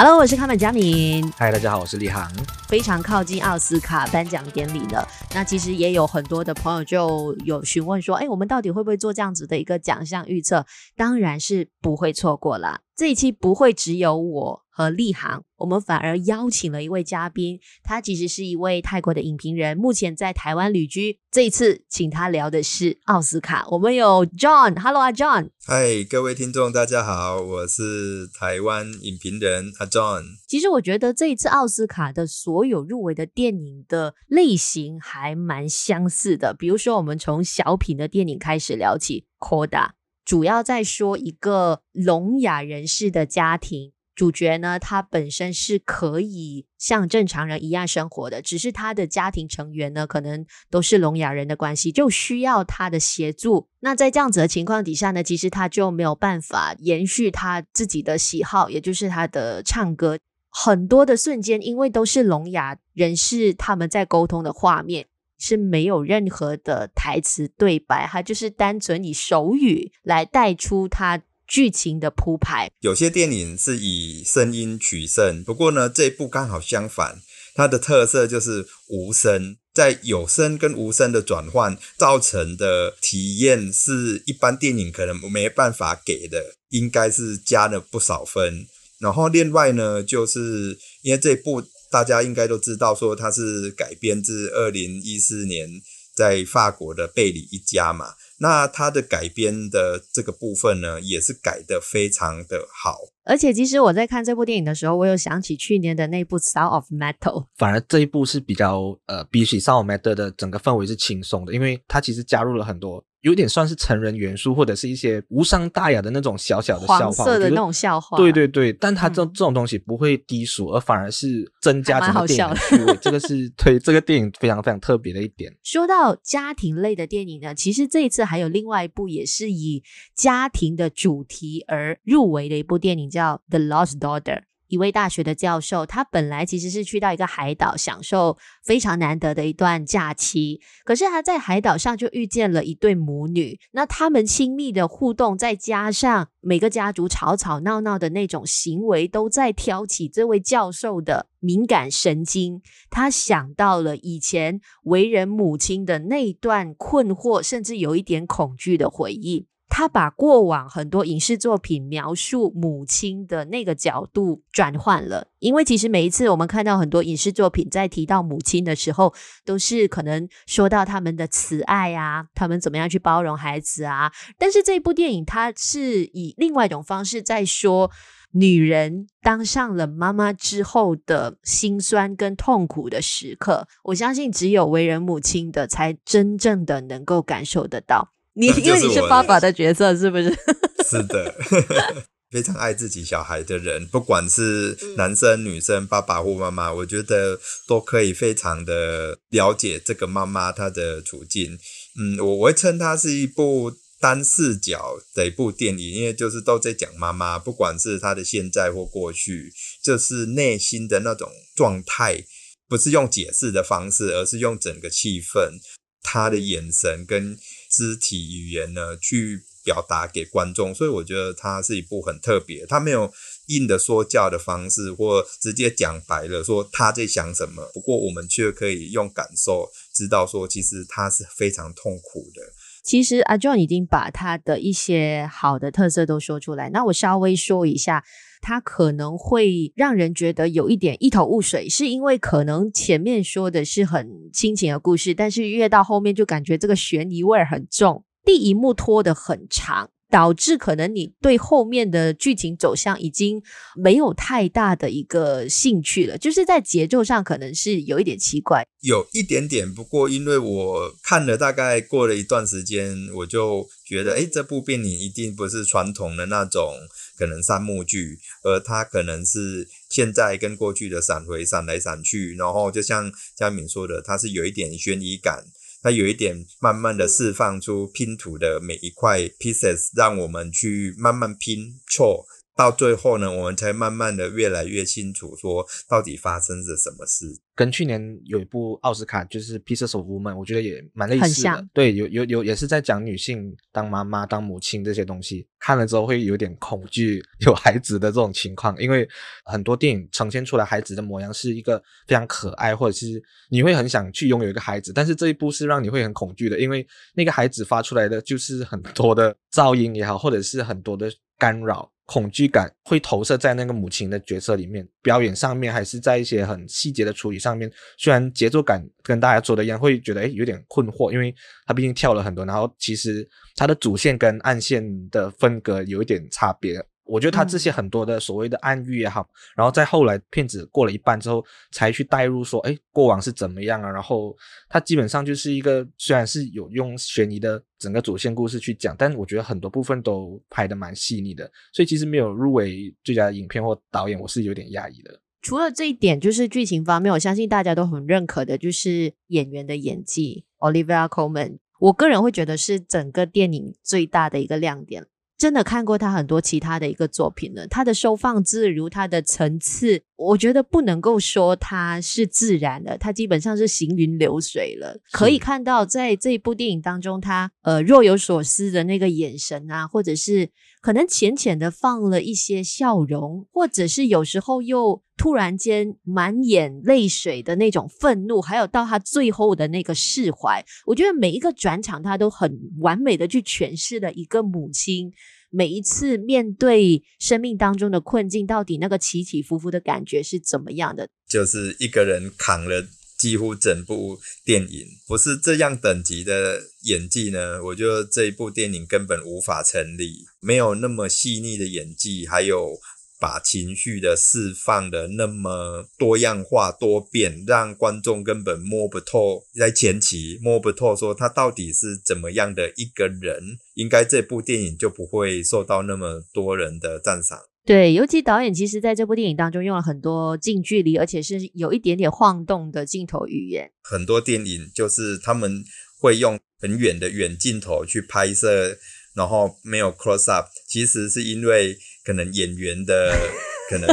Hello，我是卡本佳敏。嗨，大家好，我是立航。非常靠近奥斯卡颁奖典礼了，那其实也有很多的朋友就有询问说，哎，我们到底会不会做这样子的一个奖项预测？当然是不会错过啦。这一期不会只有我和立行，我们反而邀请了一位嘉宾，他其实是一位泰国的影评人，目前在台湾旅居。这一次请他聊的是奥斯卡，我们有 John，Hello 啊 John，嗨，各位听众大家好，我是台湾影评人阿 John。其实我觉得这一次奥斯卡的所有入围的电影的类型还蛮相似的，比如说我们从小品的电影开始聊起，Coda。主要在说一个聋哑人士的家庭，主角呢，他本身是可以像正常人一样生活的，只是他的家庭成员呢，可能都是聋哑人的关系，就需要他的协助。那在这样子的情况底下呢，其实他就没有办法延续他自己的喜好，也就是他的唱歌。很多的瞬间，因为都是聋哑人士他们在沟通的画面。是没有任何的台词对白，他就是单纯以手语来带出他剧情的铺排。有些电影是以声音取胜，不过呢，这一部刚好相反，它的特色就是无声，在有声跟无声的转换造成的体验，是一般电影可能没办法给的，应该是加了不少分。然后另外呢，就是因为这部。大家应该都知道，说它是改编自二零一四年在法国的贝里一家嘛。那它的改编的这个部分呢，也是改的非常的好。而且，其实我在看这部电影的时候，我有想起去年的那部《Sound of Metal》。反而这一部是比较呃，比起《Sound of Metal》的整个氛围是轻松的，因为它其实加入了很多。有点算是成人元素，或者是一些无伤大雅的那种小小的笑话，黄色的那种笑话。对对对，但它这、嗯、这种东西不会低俗，而反而是增加整个电影的趣味。这个是 推这个电影非常非常特别的一点。说到家庭类的电影呢，其实这一次还有另外一部也是以家庭的主题而入围的一部电影，叫《叫 The Lost Daughter》。一位大学的教授，他本来其实是去到一个海岛，享受非常难得的一段假期。可是他在海岛上就遇见了一对母女，那他们亲密的互动，再加上每个家族吵吵闹闹的那种行为，都在挑起这位教授的敏感神经。他想到了以前为人母亲的那段困惑，甚至有一点恐惧的回忆。他把过往很多影视作品描述母亲的那个角度转换了，因为其实每一次我们看到很多影视作品在提到母亲的时候，都是可能说到他们的慈爱啊，他们怎么样去包容孩子啊。但是这部电影，它是以另外一种方式在说女人当上了妈妈之后的辛酸跟痛苦的时刻。我相信只有为人母亲的，才真正的能够感受得到。你 因为你是爸爸的角色，是不是？是的，非常爱自己小孩的人，不管是男生、女生、爸爸或妈妈，我觉得都可以非常的了解这个妈妈她的处境。嗯，我我会称它是一部单视角的一部电影，因为就是都在讲妈妈，不管是她的现在或过去，就是内心的那种状态，不是用解释的方式，而是用整个气氛。她的眼神跟肢体语言呢，去表达给观众，所以我觉得他是一部很特别。他没有硬的说教的方式，或直接讲白了说他在想什么。不过我们却可以用感受知道说，其实他是非常痛苦的。其实阿 John 已经把他的一些好的特色都说出来，那我稍微说一下。它可能会让人觉得有一点一头雾水，是因为可能前面说的是很亲情的故事，但是越到后面就感觉这个悬疑味很重，第一幕拖得很长。导致可能你对后面的剧情走向已经没有太大的一个兴趣了，就是在节奏上可能是有一点奇怪，有一点点。不过因为我看了大概过了一段时间，我就觉得，诶，这部电影一定不是传统的那种可能三幕剧，而它可能是现在跟过去的闪回、闪来闪去，然后就像嘉敏说的，它是有一点悬疑感。它有一点慢慢的释放出拼图的每一块 pieces，让我们去慢慢拼错，到最后呢，我们才慢慢的越来越清楚，说到底发生了什么事。跟去年有一部奥斯卡就是《Pieces of Woman》，我觉得也蛮类似的。对，有有有，也是在讲女性当妈妈、当母亲这些东西。看了之后会有点恐惧有孩子的这种情况，因为很多电影呈现出来孩子的模样是一个非常可爱，或者是你会很想去拥有一个孩子。但是这一部是让你会很恐惧的，因为那个孩子发出来的就是很多的噪音也好，或者是很多的干扰。恐惧感会投射在那个母亲的角色里面，表演上面还是在一些很细节的处理上面。虽然节奏感跟大家说的一样，会觉得诶有点困惑，因为他毕竟跳了很多，然后其实他的主线跟暗线的分隔有一点差别。我觉得他这些很多的所谓的暗喻也好，嗯、然后在后来片子过了一半之后，才去带入说，哎，过往是怎么样啊？然后他基本上就是一个，虽然是有用悬疑的整个主线故事去讲，但我觉得很多部分都拍的蛮细腻的，所以其实没有入围最佳影片或导演，我是有点压抑的。除了这一点，就是剧情方面，我相信大家都很认可的，就是演员的演技，Olivia Colman，我个人会觉得是整个电影最大的一个亮点。真的看过他很多其他的一个作品了，他的收放自如，他的层次，我觉得不能够说他是自然的，他基本上是行云流水了。可以看到在这一部电影当中，他呃若有所思的那个眼神啊，或者是可能浅浅的放了一些笑容，或者是有时候又。突然间满眼泪水的那种愤怒，还有到他最后的那个释怀，我觉得每一个转场他都很完美的去诠释了一个母亲每一次面对生命当中的困境，到底那个起起伏伏的感觉是怎么样的。就是一个人扛了几乎整部电影，不是这样等级的演技呢，我觉得这一部电影根本无法成立，没有那么细腻的演技，还有。把情绪的释放的那么多样化多变，让观众根本摸不透，在前期摸不透，说他到底是怎么样的一个人，应该这部电影就不会受到那么多人的赞赏。对，尤其导演其实在这部电影当中用了很多近距离，而且是有一点点晃动的镜头语言。很多电影就是他们会用很远的远镜头去拍摄，然后没有 close up，其实是因为。可能演员的 可能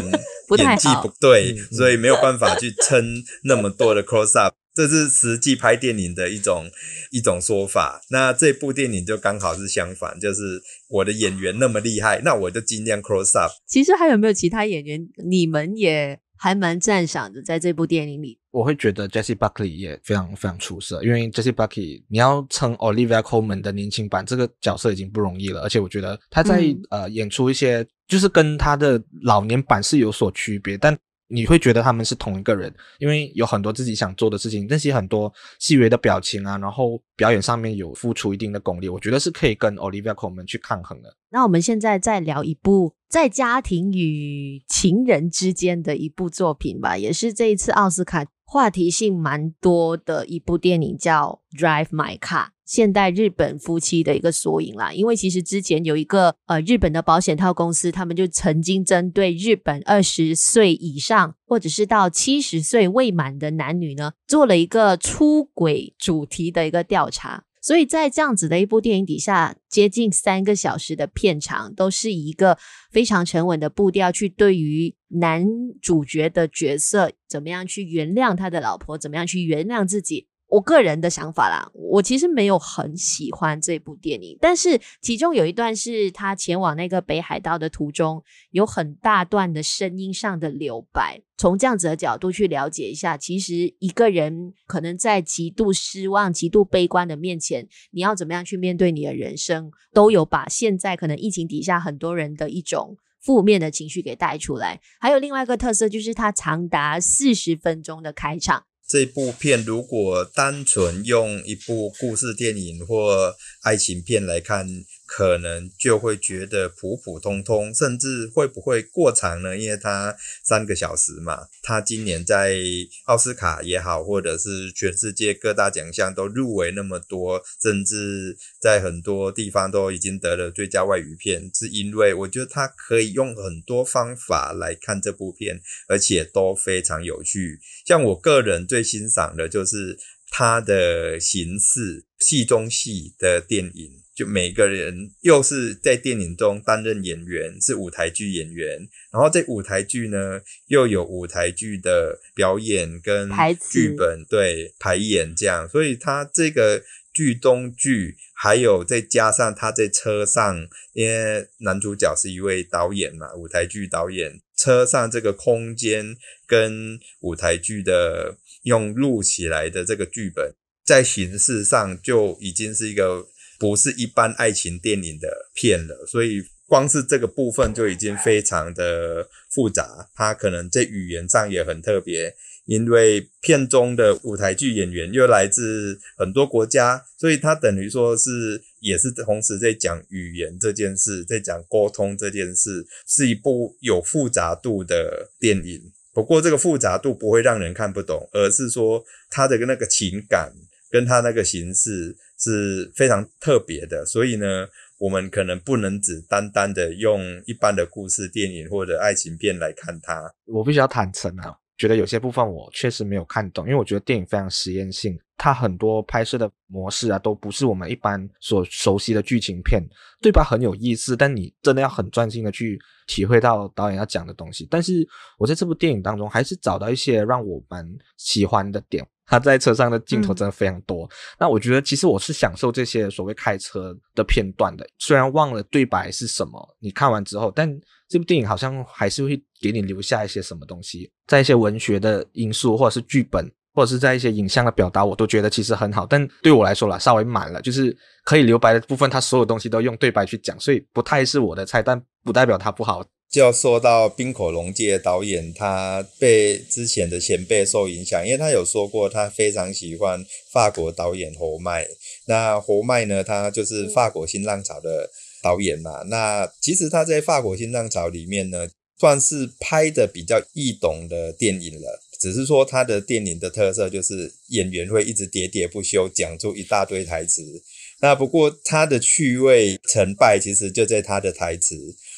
演技不对，不所以没有办法去撑那么多的 close up，这是实际拍电影的一种一种说法。那这部电影就刚好是相反，就是我的演员那么厉害，那我就尽量 close up。其实还有没有其他演员，你们也还蛮赞赏的，在这部电影里？我会觉得 Jessie Buckley 也非常非常出色，因为 Jessie Buckley 你要称 Olivia Colman 的年轻版，这个角色已经不容易了，而且我觉得他在、嗯、呃演出一些就是跟他的老年版是有所区别，但。你会觉得他们是同一个人，因为有很多自己想做的事情，那些很多细微的表情啊，然后表演上面有付出一定的功力，我觉得是可以跟 Olivia Colman 去抗衡的。那我们现在再聊一部在家庭与情人之间的一部作品吧，也是这一次奥斯卡话题性蛮多的一部电影，叫《Drive My Car》。现代日本夫妻的一个缩影啦，因为其实之前有一个呃日本的保险套公司，他们就曾经针对日本二十岁以上或者是到七十岁未满的男女呢，做了一个出轨主题的一个调查。所以在这样子的一部电影底下，接近三个小时的片长，都是一个非常沉稳的步调去对于男主角的角色怎么样去原谅他的老婆，怎么样去原谅自己。我个人的想法啦，我其实没有很喜欢这部电影，但是其中有一段是他前往那个北海道的途中，有很大段的声音上的留白。从这样子的角度去了解一下，其实一个人可能在极度失望、极度悲观的面前，你要怎么样去面对你的人生，都有把现在可能疫情底下很多人的一种负面的情绪给带出来。还有另外一个特色就是它长达四十分钟的开场。这部片如果单纯用一部故事电影或爱情片来看，可能就会觉得普普通通，甚至会不会过长呢？因为它三个小时嘛。它今年在奥斯卡也好，或者是全世界各大奖项都入围那么多，甚至在很多地方都已经得了最佳外语片，是因为我觉得它可以用很多方法来看这部片，而且都非常有趣。像我个人最欣赏的就是它的形式，戏中戏的电影。就每个人又是在电影中担任演员，是舞台剧演员，然后这舞台剧呢又有舞台剧的表演跟剧本对排演这样，所以他这个剧中剧还有再加上他在车上，因为男主角是一位导演嘛，舞台剧导演，车上这个空间跟舞台剧的用录起来的这个剧本，在形式上就已经是一个。不是一般爱情电影的片了，所以光是这个部分就已经非常的复杂。它可能在语言上也很特别，因为片中的舞台剧演员又来自很多国家，所以它等于说是也是同时在讲语言这件事，在讲沟通这件事，是一部有复杂度的电影。不过这个复杂度不会让人看不懂，而是说它的那个情感跟它那个形式。是非常特别的，所以呢，我们可能不能只单单的用一般的故事电影或者爱情片来看它。我必须要坦诚啊，觉得有些部分我确实没有看懂，因为我觉得电影非常实验性，它很多拍摄的模式啊，都不是我们一般所熟悉的剧情片，对吧？很有意思，但你真的要很专心的去体会到导演要讲的东西。但是我在这部电影当中，还是找到一些让我蛮喜欢的点。他在车上的镜头真的非常多，嗯，那我觉得其实我是享受这些所谓开车的片段的，虽然忘了对白是什么，你看完之后，但这部电影好像还是会给你留下一些什么东西，在一些文学的因素，或者是剧本，或者是在一些影像的表达，我都觉得其实很好。但对我来说啦，稍微满了，就是可以留白的部分，他所有东西都用对白去讲，所以不太是我的菜，但不代表它不好。就要说到滨口龙介导演，他被之前的前辈受影响，因为他有说过他非常喜欢法国导演侯麦。那侯麦呢，他就是法国新浪潮的导演嘛。那其实他在法国新浪潮里面呢，算是拍的比较易懂的电影了。只是说他的电影的特色就是演员会一直喋喋不休，讲出一大堆台词。那不过他的趣味成败，其实就在他的台词。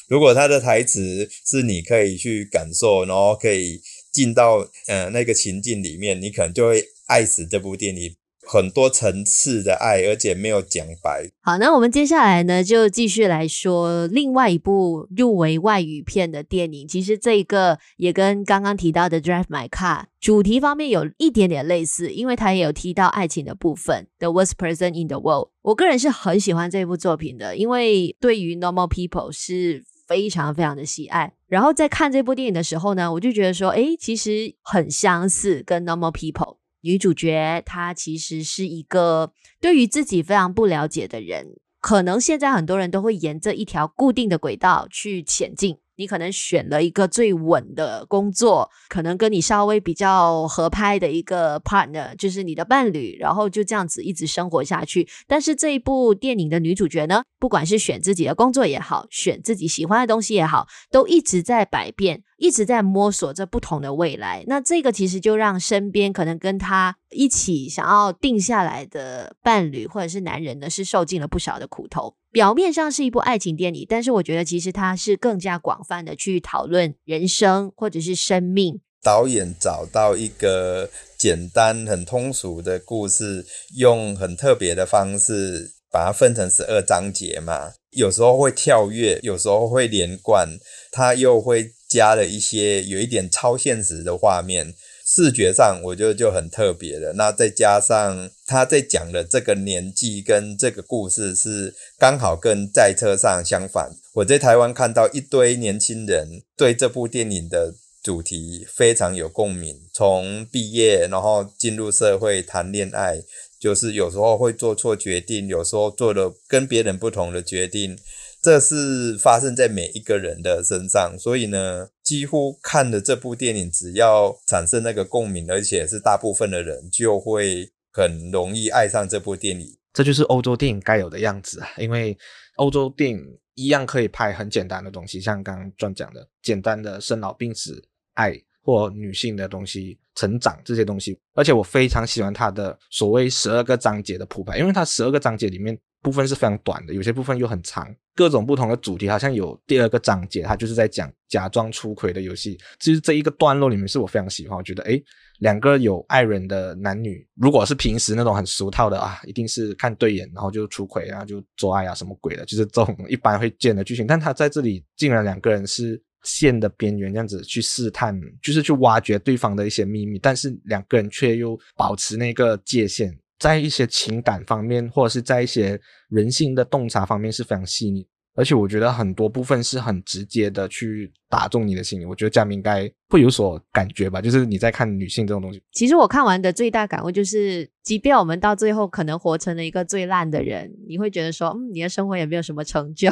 如果他的台词是你可以去感受，然后可以进到呃那个情境里面，你可能就会爱死这部电影。很多层次的爱，而且没有讲白。好，那我们接下来呢，就继续来说另外一部入围外语片的电影。其实这一个也跟刚刚提到的《Drive My Car》主题方面有一点点类似，因为它也有提到爱情的部分。《The Worst Person in the World》，我个人是很喜欢这部作品的，因为对于 Normal People 是非常非常的喜爱。然后在看这部电影的时候呢，我就觉得说，诶，其实很相似，跟 Normal People。女主角她其实是一个对于自己非常不了解的人，可能现在很多人都会沿着一条固定的轨道去前进。你可能选了一个最稳的工作，可能跟你稍微比较合拍的一个 partner，就是你的伴侣，然后就这样子一直生活下去。但是这一部电影的女主角呢，不管是选自己的工作也好，选自己喜欢的东西也好，都一直在改变，一直在摸索着不同的未来。那这个其实就让身边可能跟她一起想要定下来的伴侣或者是男人呢，是受尽了不少的苦头。表面上是一部爱情电影，但是我觉得其实它是更加广泛的去讨论人生或者是生命。导演找到一个简单、很通俗的故事，用很特别的方式把它分成十二章节嘛，有时候会跳跃，有时候会连贯，它又会加了一些有一点超现实的画面。视觉上我觉得就很特别了，那再加上他在讲的这个年纪跟这个故事是刚好跟在车上相反。我在台湾看到一堆年轻人对这部电影的主题非常有共鸣，从毕业然后进入社会谈恋爱，就是有时候会做错决定，有时候做了跟别人不同的决定。这是发生在每一个人的身上，所以呢，几乎看的这部电影，只要产生那个共鸣，而且是大部分的人就会很容易爱上这部电影。这就是欧洲电影该有的样子啊！因为欧洲电影一样可以拍很简单的东西，像刚刚讲的简单的生老病死、爱或女性的东西、成长这些东西。而且我非常喜欢它的所谓十二个章节的铺排，因为它十二个章节里面。部分是非常短的，有些部分又很长，各种不同的主题，好像有第二个章节，它就是在讲假装出轨的游戏。其实这一个段落里面是我非常喜欢，我觉得诶，两个有爱人的男女，如果是平时那种很俗套的啊，一定是看对眼然后就出轨，然后就做爱啊什么鬼的，就是这种一般会见的剧情。但他在这里竟然两个人是线的边缘，这样子去试探，就是去挖掘对方的一些秘密，但是两个人却又保持那个界限。在一些情感方面，或者是在一些人性的洞察方面是非常细腻，而且我觉得很多部分是很直接的去打中你的心里。我觉得嘉明应该会有所感觉吧，就是你在看女性这种东西。其实我看完的最大感悟就是，即便我们到最后可能活成了一个最烂的人，你会觉得说，嗯，你的生活也没有什么成就。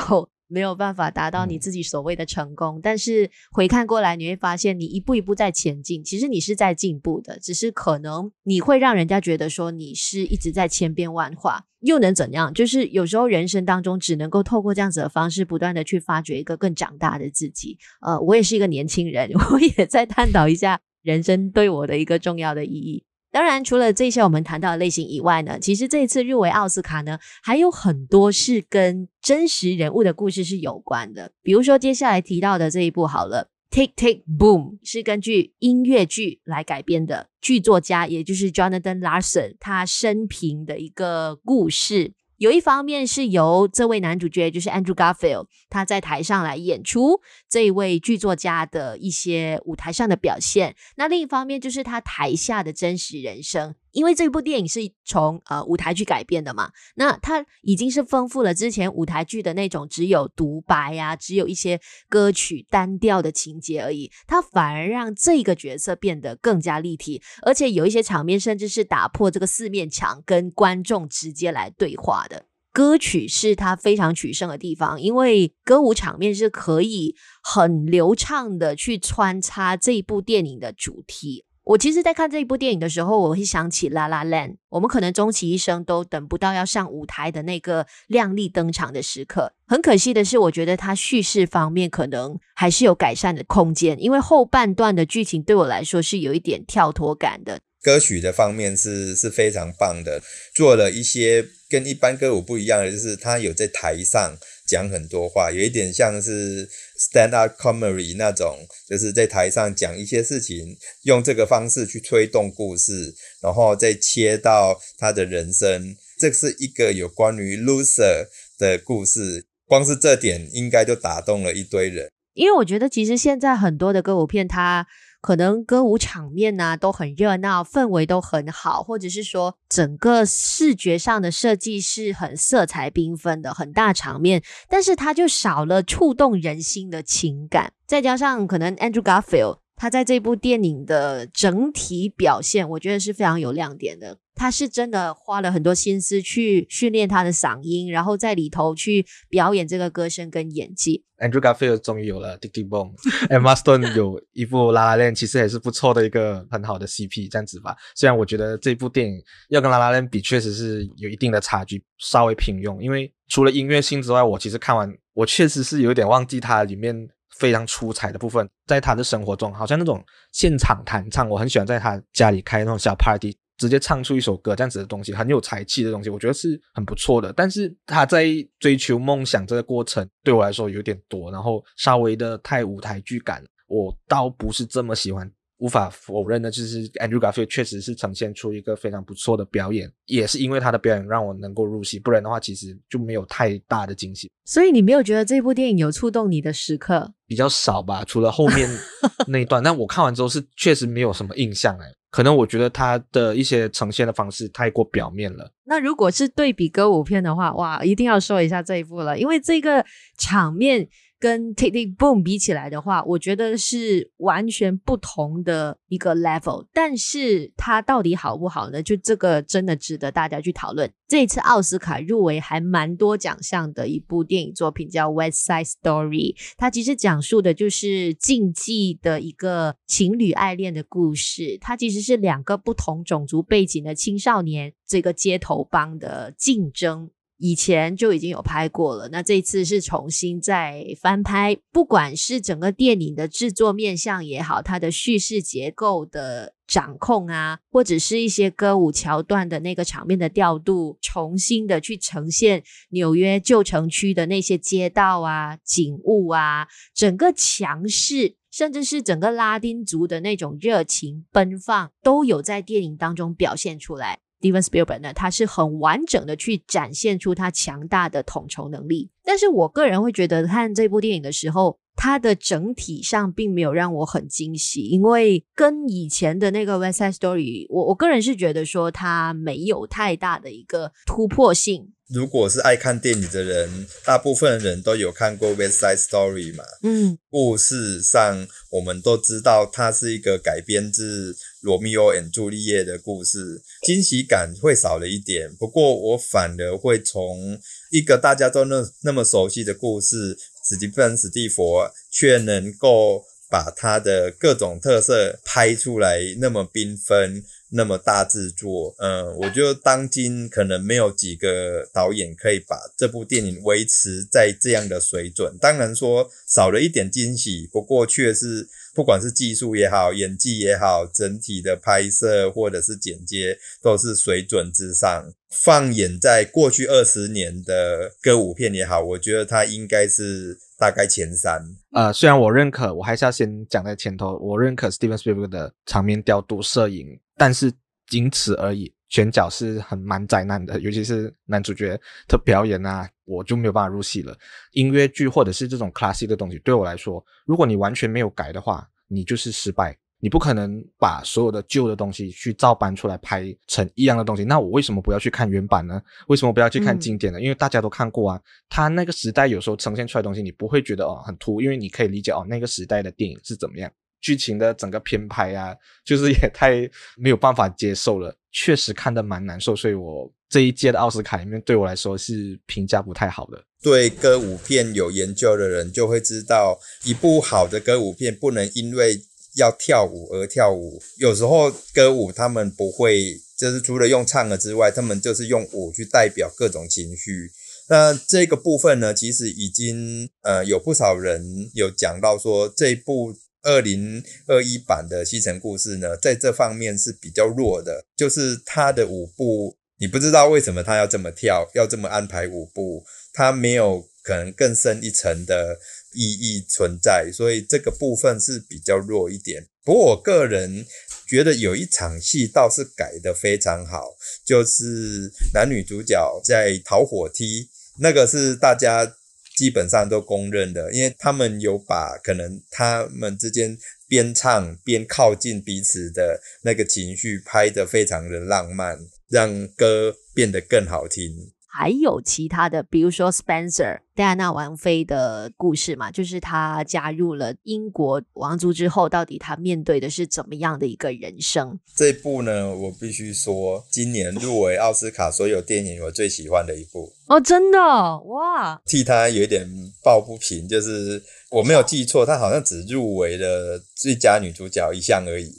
没有办法达到你自己所谓的成功，嗯，但是回看过来，你会发现你一步一步在前进，其实你是在进步的，只是可能你会让人家觉得说你是一直在千变万化，又能怎样？就是有时候人生当中只能够透过这样子的方式，不断的去发掘一个更长大的自己。呃，我也是一个年轻人，我也在探讨一下人生对我的一个重要的意义。当然，除了这些我们谈到的类型以外呢，其实这一次入围奥斯卡呢，还有很多是跟真实人物的故事是有关的。比如说接下来提到的这一部好了，《Tick Tick Boom》是根据音乐剧来改编的，剧作家也就是 Jonathan Larson 他生平的一个故事。有一方面是由这位男主角，就是 Andrew Garfield，他在台上来演出这一位剧作家的一些舞台上的表现。那另一方面就是他台下的真实人生。因为这部电影是从呃舞台剧改编的嘛，那它已经是丰富了之前舞台剧的那种只有独白呀、只有一些歌曲单调的情节而已，它反而让这个角色变得更加立体，而且有一些场面甚至是打破这个四面墙，跟观众直接来对话的。歌曲是它非常取胜的地方，因为歌舞场面是可以很流畅的去穿插这一部电影的主题。我其实，在看这一部电影的时候，我会想起《La La Land》。我们可能终其一生都等不到要上舞台的那个亮丽登场的时刻。很可惜的是，我觉得它叙事方面可能还是有改善的空间，因为后半段的剧情对我来说是有一点跳脱感的。歌曲的方面是是非常棒的，做了一些跟一般歌舞不一样的，就是他有在台上讲很多话，有一点像是。Stand-up comedy 那种，就是在台上讲一些事情，用这个方式去推动故事，然后再切到他的人生。这是一个有关于 loser 的故事，光是这点应该就打动了一堆人。因为我觉得，其实现在很多的歌舞片，它可能歌舞场面啊都很热闹，氛围都很好，或者是说整个视觉上的设计是很色彩缤纷的，很大场面，但是它就少了触动人心的情感。再加上可能 Andrew Garfield 他在这部电影的整体表现，我觉得是非常有亮点的。他是真的花了很多心思去训练他的嗓音，然后在里头去表演这个歌声跟演技。Andrew Garfield 终于有了 Tick Tick Boom，Emma Stone 有一部 La La Land，其实也是不错的一个很好的 CP，这样子吧。虽然我觉得这部电影要跟 La La Land 比，确实是有一定的差距，稍微平庸。因为除了音乐性之外，我其实看完，我确实是有点忘记它里面非常出彩的部分。在他的生活中，好像那种现场弹唱，我很喜欢在他家里开那种小 party。直接唱出一首歌这样子的东西，很有才气的东西，我觉得是很不错的。但是他在追求梦想这个过程，对我来说有点多，然后稍微的太舞台剧感，我倒不是这么喜欢。无法否认的就是 Andrew Garfield 确实是呈现出一个非常不错的表演，也是因为他的表演让我能够入戏，不然的话其实就没有太大的惊喜。所以你没有觉得这部电影有触动你的时刻？比较少吧，除了后面 那一段。但我看完之后是确实没有什么印象哎，可能我觉得他的一些呈现的方式太过表面了。那如果是对比歌舞片的话，哇，一定要说一下这一部了，因为这个场面。跟 Tick Tick Boom 比起来的话，我觉得是完全不同的一个 level。但是它到底好不好呢？就这个真的值得大家去讨论。这一次奥斯卡入围还蛮多奖项的一部电影作品叫《West Side Story》，它其实讲述的就是禁忌的一个情侣爱恋的故事。它其实是两个不同种族背景的青少年这个街头帮的竞争。以前就已经有拍过了，那这次是重新再翻拍。不管是整个电影的制作面向也好，它的叙事结构的掌控啊，或者是一些歌舞桥段的那个场面的调度，重新的去呈现纽约旧城区的那些街道啊、景物啊，整个强势，甚至是整个拉丁族的那种热情奔放，都有在电影当中表现出来。Steven Spielberg 呢，他是很完整的去展现出他强大的统筹能力。但是我个人会觉得看这部电影的时候，它的整体上并没有让我很惊喜，因为跟以前的那个 West Side Story，我我个人是觉得说它没有太大的一个突破性。如果是爱看电影的人，大部分人都有看过《West Side Story》嘛。嗯，故事上我们都知道，它是一个改编自《罗密欧与朱丽叶》的故事，惊喜感会少了一点。不过，我反而会从一个大家都那那么熟悉的故事，史蒂芬·史蒂佛却能够把他的各种特色拍出来，那么缤纷。那么大制作，嗯，我觉得当今可能没有几个导演可以把这部电影维持在这样的水准。当然说少了一点惊喜，不过却是不管是技术也好，演技也好，整体的拍摄或者是剪接都是水准之上。放眼在过去二十年的歌舞片也好，我觉得它应该是大概前三。呃，虽然我认可，我还是要先讲在前头，我认可 Steven Spielberg 的场面调度、摄影。但是仅此而已，选角是很蛮灾难的，尤其是男主角的表演啊，我就没有办法入戏了。音乐剧或者是这种 classic 的东西，对我来说，如果你完全没有改的话，你就是失败。你不可能把所有的旧的东西去照搬出来拍成一样的东西。那我为什么不要去看原版呢？为什么不要去看经典呢？嗯、因为大家都看过啊。他那个时代有时候呈现出来的东西，你不会觉得哦很突兀，因为你可以理解哦那个时代的电影是怎么样。剧情的整个编排啊，就是 也太没有办法接受了，确实看得蛮难受，所以我这一届的奥斯卡里面，对我来说是评价不太好的。对歌舞片有研究的人就会知道，一部好的歌舞片不能因为要跳舞而跳舞，有时候歌舞他们不会，就是除了用唱的之外，他们就是用舞去代表各种情绪。那这个部分呢，其实已经呃有不少人有讲到说这部。二零二一版的《西城故事》呢，在这方面是比较弱的，就是他的舞步，你不知道为什么他要这么跳，要这么安排舞步，他没有可能更深一层的意义存在，所以这个部分是比较弱一点。不过我个人觉得有一场戏倒是改得非常好，就是男女主角在逃火梯，那个是大家。基本上都公认的，因为他们有把可能他们之间边唱边靠近彼此的那个情绪拍得非常的浪漫，让歌变得更好听。还有其他的，比如说 Spencer 戴安娜王妃的故事嘛，就是她加入了英国王族之后，到底她面对的是怎么样的一个人生？这部呢，我必须说，今年入围奥斯卡所有电影我最喜欢的一部哦，真的哇！替她有一点抱不平，就是我没有记错，她好像只入围了最佳女主角一项而已。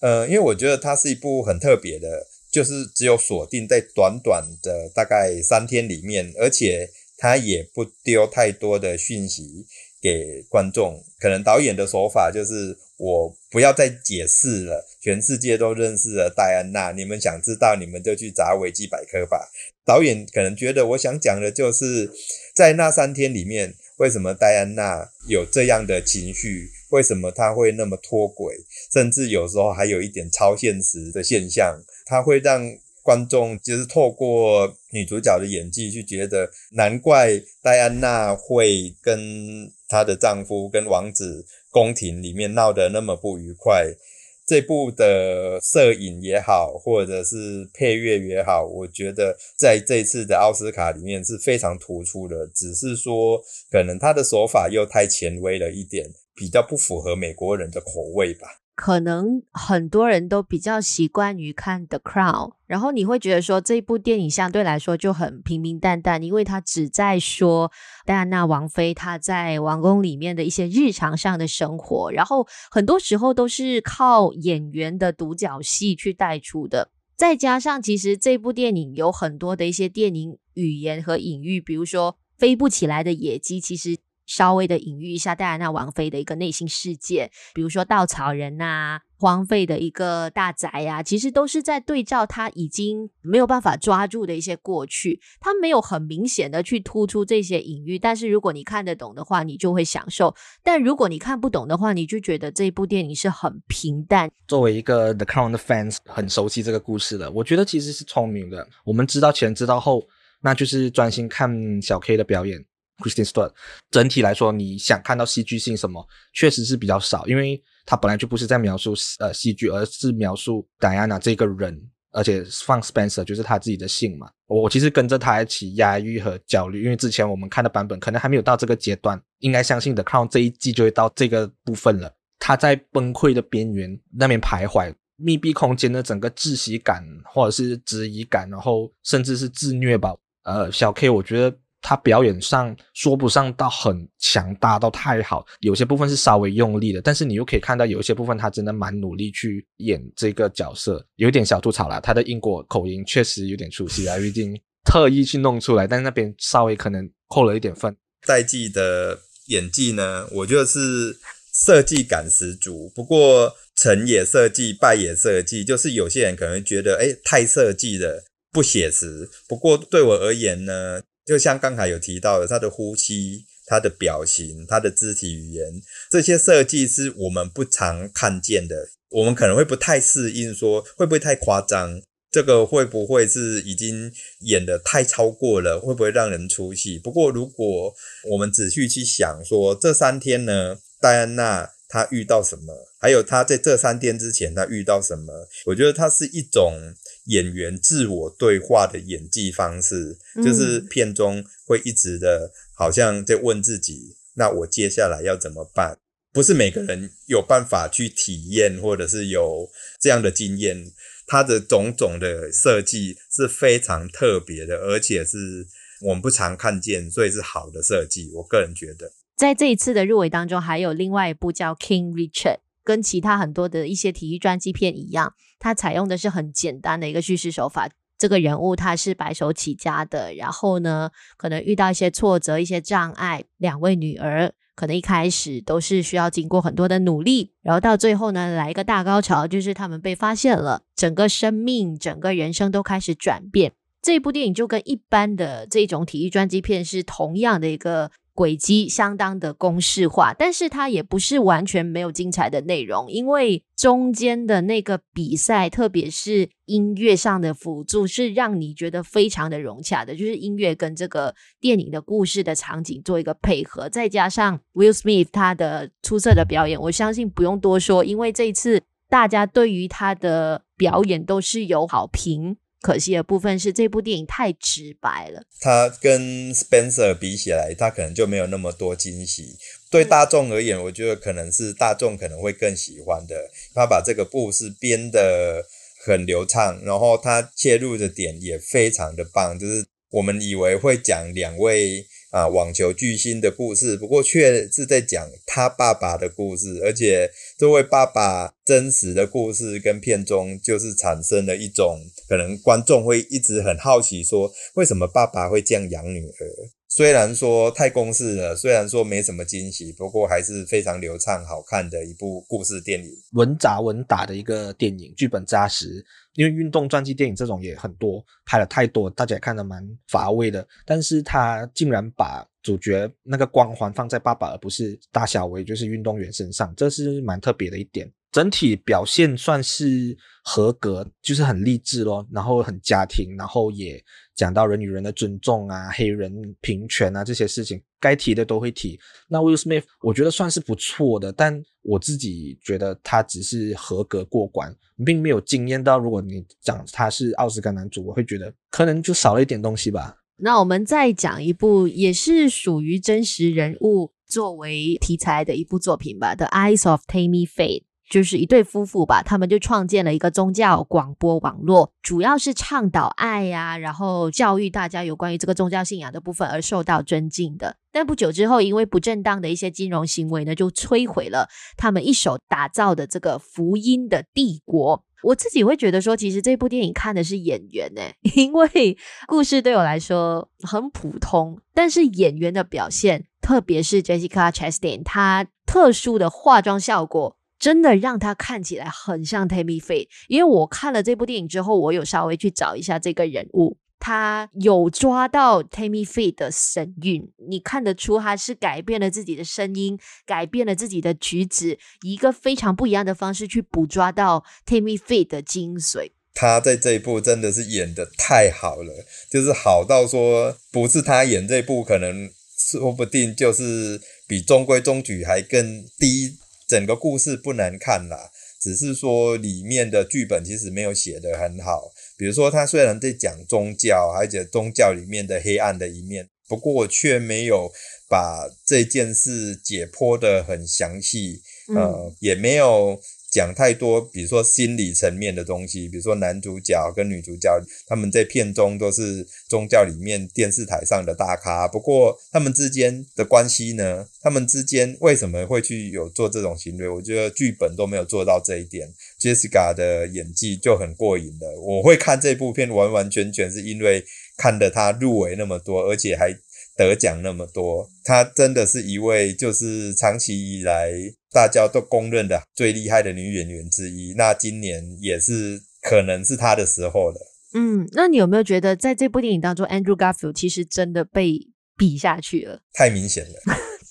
呃，因为我觉得它是一部很特别的。就是只有锁定在短短的大概三天里面，而且他也不丢太多的讯息给观众。可能导演的手法就是我不要再解释了，全世界都认识了戴安娜，你们想知道你们就去查维基百科吧。导演可能觉得我想讲的就是在那三天里面，为什么戴安娜有这样的情绪，为什么她会那么脱轨，甚至有时候还有一点超现实的现象。他会让观众就是透过女主角的演技去觉得，难怪戴安娜会跟她的丈夫跟王子宫廷里面闹得那么不愉快。这部的摄影也好，或者是配乐也好，我觉得在这次的奥斯卡里面是非常突出的。只是说，可能他的手法又太前卫了一点，比较不符合美国人的口味吧。可能很多人都比较习惯于看《The Crown》，然后你会觉得说这部电影相对来说就很平平淡淡，因为它只在说戴安娜王妃她在王宫里面的一些日常上的生活，然后很多时候都是靠演员的独角戏去带出的。再加上其实这部电影有很多的一些电影语言和隐喻，比如说飞不起来的野鸡，其实。稍微的隐喻一下戴安娜王妃的一个内心世界，比如说稻草人呐、啊，荒废的一个大宅呀、其实都是在对照他已经没有办法抓住的一些过去。他没有很明显的去突出这些隐喻，但是如果你看得懂的话，你就会享受；但如果你看不懂的话，你就觉得这部电影是很平淡。作为一个 The Crown 的 fans，很熟悉这个故事的，我觉得其实是聪明的。我们知道前知道后，那就是专心看小 K 的表演。Kristen Stewart，整体来说，你想看到戏剧性什么，确实是比较少，因为他本来就不是在描述呃戏剧，而是描述戴安娜这个人，而且放 Spencer 就是他自己的姓嘛。我其实跟着他一起压抑和焦虑，因为之前我们看的版本可能还没有到这个阶段，应该相信 The Crown 这一季就会到这个部分了。他在崩溃的边缘那边徘徊，密闭空间的整个窒息感，或者是质疑感，然后甚至是自虐吧。呃，小 K，我觉得。他表演上说不上到很强大到太好，有些部分是稍微用力的，但是你又可以看到有一些部分他真的蛮努力去演这个角色，有点小吐槽啦，他的英国 口音确实有点出戏啊，毕竟特意去弄出来，但是那边稍微可能扣了一点分。赛季的演技呢，我觉得是设计感十足，不过成也设计，败也设计，就是有些人可能觉得，诶，太设计了，不写实。不过对我而言呢，就像刚才有提到的，他的呼吸、他的表情、他的肢体语言，这些设计是我们不常看见的。我们可能会不太适应，说会不会太夸张？这个会不会是已经演得太超过了？会不会让人出戏？不过，如果我们仔细去想说，这三天呢，戴安娜她遇到什么？还有她在这三天之前她遇到什么？我觉得它是一种。演员自我对话的演技方式，就是片中会一直的，好像在问自己：那我接下来要怎么办？不是每个人有办法去体验，或者是有这样的经验。他的种种的设计是非常特别的，而且是我们不常看见，所以是好的设计。我个人觉得，在这一次的入围当中，还有另外一部叫《King Richard》。跟其他很多的一些体育传记片一样，它采用的是很简单的一个叙事手法。这个人物他是白手起家的，然后呢，可能遇到一些挫折、一些障碍。两位女儿可能一开始都是需要经过很多的努力，然后到最后呢，来一个大高潮，就是他们被发现了，整个生命、整个人生都开始转变。这部电影就跟一般的这种体育传记片是同样的一个。轨迹相当的公式化，但是它也不是完全没有精彩的内容，因为中间的那个比赛，特别是音乐上的辅助，是让你觉得非常的融洽的，就是音乐跟这个电影的故事的场景做一个配合，再加上 Will Smith 他的出色的表演，我相信不用多说，因为这一次大家对于他的表演都是有好评。可惜的部分是这部电影太直白了。他跟 Spencer 比起来，他可能就没有那么多惊喜。对大众而言，我觉得可能是大众可能会更喜欢的。他把这个故事编得很流畅，然后他切入的点也非常的棒。就是我们以为会讲两位啊网球巨星的故事，不过却是在讲他爸爸的故事，而且这位爸爸真实的故事跟片中就是产生了一种。可能观众会一直很好奇，说为什么爸爸会这样养女儿？虽然说太公式了，虽然说没什么惊喜，不过还是非常流畅、好看的一部故事电影，稳扎稳打的一个电影，剧本扎实。因为运动传记电影这种也很多，拍了太多，大家也看得蛮乏味的。但是他竟然把主角那个光环放在爸爸，而不是大小维，就是运动员身上，这是蛮特别的一点。整体表现算是合格，就是很励志咯，然后很家庭，然后也讲到人与人的尊重啊，黑人平权啊这些事情，该提的都会提。那 Will Smith 我觉得算是不错的，但我自己觉得他只是合格过关，并没有惊艳到。如果你讲他是奥斯卡男主，我会觉得可能就少了一点东西吧。那我们再讲一部，也是属于真实人物作为题材的一部作品吧，《The Eyes of Tammy Faye》。就是一对夫妇吧，他们就创建了一个宗教广播网络，主要是倡导爱呀、然后教育大家有关于这个宗教信仰的部分而受到尊敬的。但不久之后，因为不正当的一些金融行为呢，就摧毁了他们一手打造的这个福音的帝国。我自己会觉得说，其实这部电影看的是演员呢，因为故事对我来说很普通，但是演员的表现，特别是 Jessica Chastain，她特殊的化妆效果。真的让他看起来很像 Tammy Faye，因为我看了这部电影之后，我有稍微去找一下这个人物，他有抓到 Tammy Faye 的神韵，你看得出他是改变了自己的声音，改变了自己的举止，以一个非常不一样的方式去捕捉到 Tammy Faye 的精髓。他在这一部真的是演的太好了，就是好到说不是他演这部，可能说不定就是比中规中矩还更低。整个故事不难看啦，只是说里面的剧本其实没有写得很好。比如说，他虽然在讲宗教，而且宗教里面的黑暗的一面，不过却没有把这件事解剖得很详细，呃，嗯、也没有。讲太多，比如说心理层面的东西，比如说男主角跟女主角，他们在片中都是宗教里面电视台上的大咖。不过他们之间的关系呢？他们之间为什么会去有做这种行为？我觉得剧本都没有做到这一点。Jessica 的演技就很过瘾的。我会看这部片，完完全全是因为看了她入围那么多，而且还。得奖那么多，她真的是一位就是长期以来大家都公认的最厉害的女演员之一。那今年也是可能是她的时候了。嗯，那你有没有觉得在这部电影当中，Andrew Garfield 其实真的被比下去了？太明显了。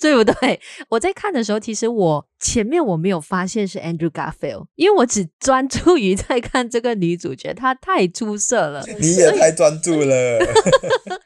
对不对？我在看的时候，其实我前面我没有发现是 Andrew Garfield，因为我只 专注于在看这个女主角，她太出色了。你也太专注了。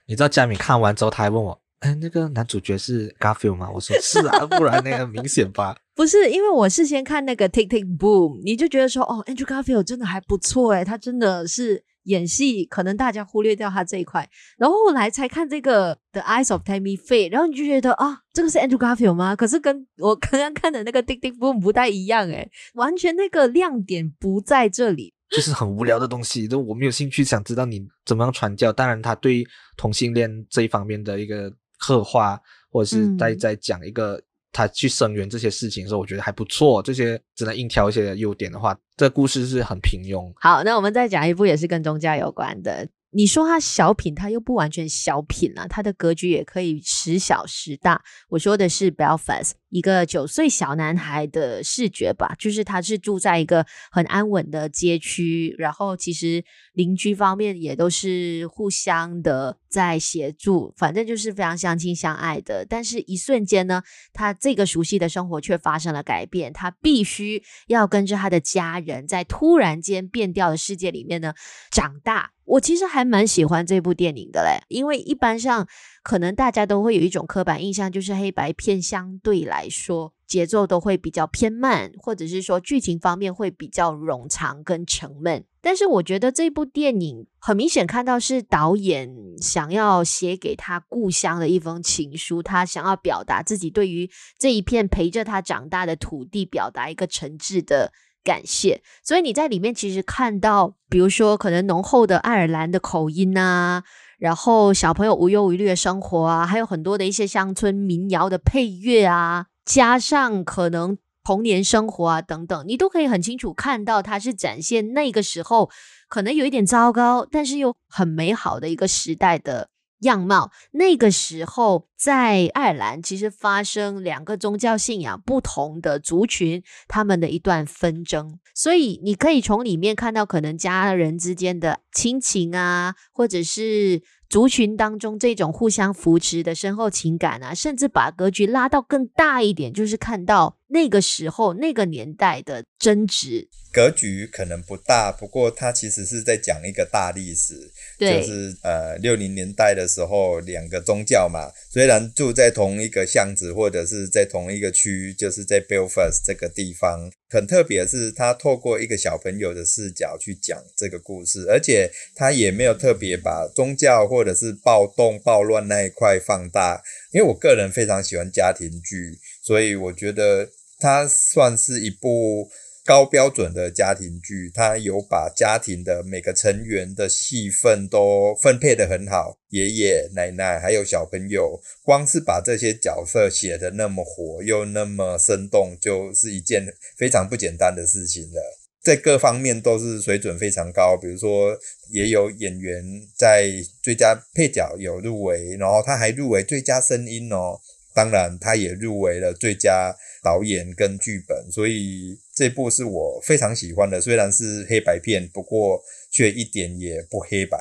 你知道佳敏看完之后，她还问我：“哎，那个男主角是 Garfield 吗？”我说：“是啊，不然那个明显吧。”不是，因为我事先看那个 Tick Tick Boom，你就觉得说：“哦，Andrew Garfield 真的还不错诶，他真的是。”演戏可能大家忽略掉他这一块，然后后来才看这个《The Eyes of Tammy Faye》，然后你就觉得啊，这个是 Andrew Garfield 吗？可是跟我 刚刚看的那个《Dick Dick Boom》不太一样诶，完全那个亮点不在这里，就是很无聊的东西，就我没有兴趣想知道你怎么样传教。当然，他对同性恋这一方面的一个刻画，或者是在在讲一个。他去声援这些事情的时候，我觉得还不错。这些只能硬挑一些优点的话，这故事是很平庸。好，那我们再讲一部也是跟宗教有关的。你说他小品，他又不完全小品啊，他的格局也可以时小时大。我说的是 Belfast，一个九岁小男孩的视觉吧，就是他是住在一个很安稳的街区，然后其实邻居方面也都是互相的在协助，反正就是非常相亲相爱的。但是，一瞬间呢，他这个熟悉的生活却发生了改变，他必须要跟着他的家人，在突然间变调的世界里面呢长大。我其实还蛮喜欢这部电影的嘞，因为一般上可能大家都会有一种刻板印象，就是黑白片相对来说节奏都会比较偏慢，或者是说剧情方面会比较冗长跟沉闷。但是我觉得这部电影很明显看到是导演想要写给他故乡的一封情书，他想要表达自己对于这一片陪着他长大的土地，表达一个诚挚的。感谢，所以你在里面其实看到，比如说可能浓厚的爱尔兰的口音啊，然后小朋友无忧无虑的生活啊，还有很多的一些乡村民谣的配乐啊，加上可能童年生活啊等等，你都可以很清楚看到，它是展现那个时候可能有一点糟糕，但是又很美好的一个时代的。样貌，那个时候在爱尔兰，其实发生两个宗教信仰不同的族群，他们的一段纷争，所以你可以从里面看到可能家人之间的亲情啊，或者是。族群当中这种互相扶持的深厚情感啊，甚至把格局拉到更大一点，就是看到那个时候那个年代的争执。格局可能不大，不过它其实是在讲一个大历史，就是呃六零年代的时候，两个宗教嘛，虽然住在同一个巷子或者是在同一个区，就是在 Belfast 这个地方。很特别是，他透过一个小朋友的视角去讲这个故事，而且他也没有特别把宗教或者是暴动、暴乱那一块放大。因为我个人非常喜欢家庭剧，所以我觉得它算是一部高标准的家庭剧，它有把家庭的每个成员的戏份都分配得很好，爷爷奶奶还有小朋友，光是把这些角色写得那么活又那么生动，就是一件非常不简单的事情了。在各方面都是水准非常高，比如说也有演员在最佳配角有入围，然后他还入围最佳声音哦，当然他也入围了最佳导演跟剧本，所以这部是我非常喜欢的，虽然是黑白片，不过却一点也不黑白。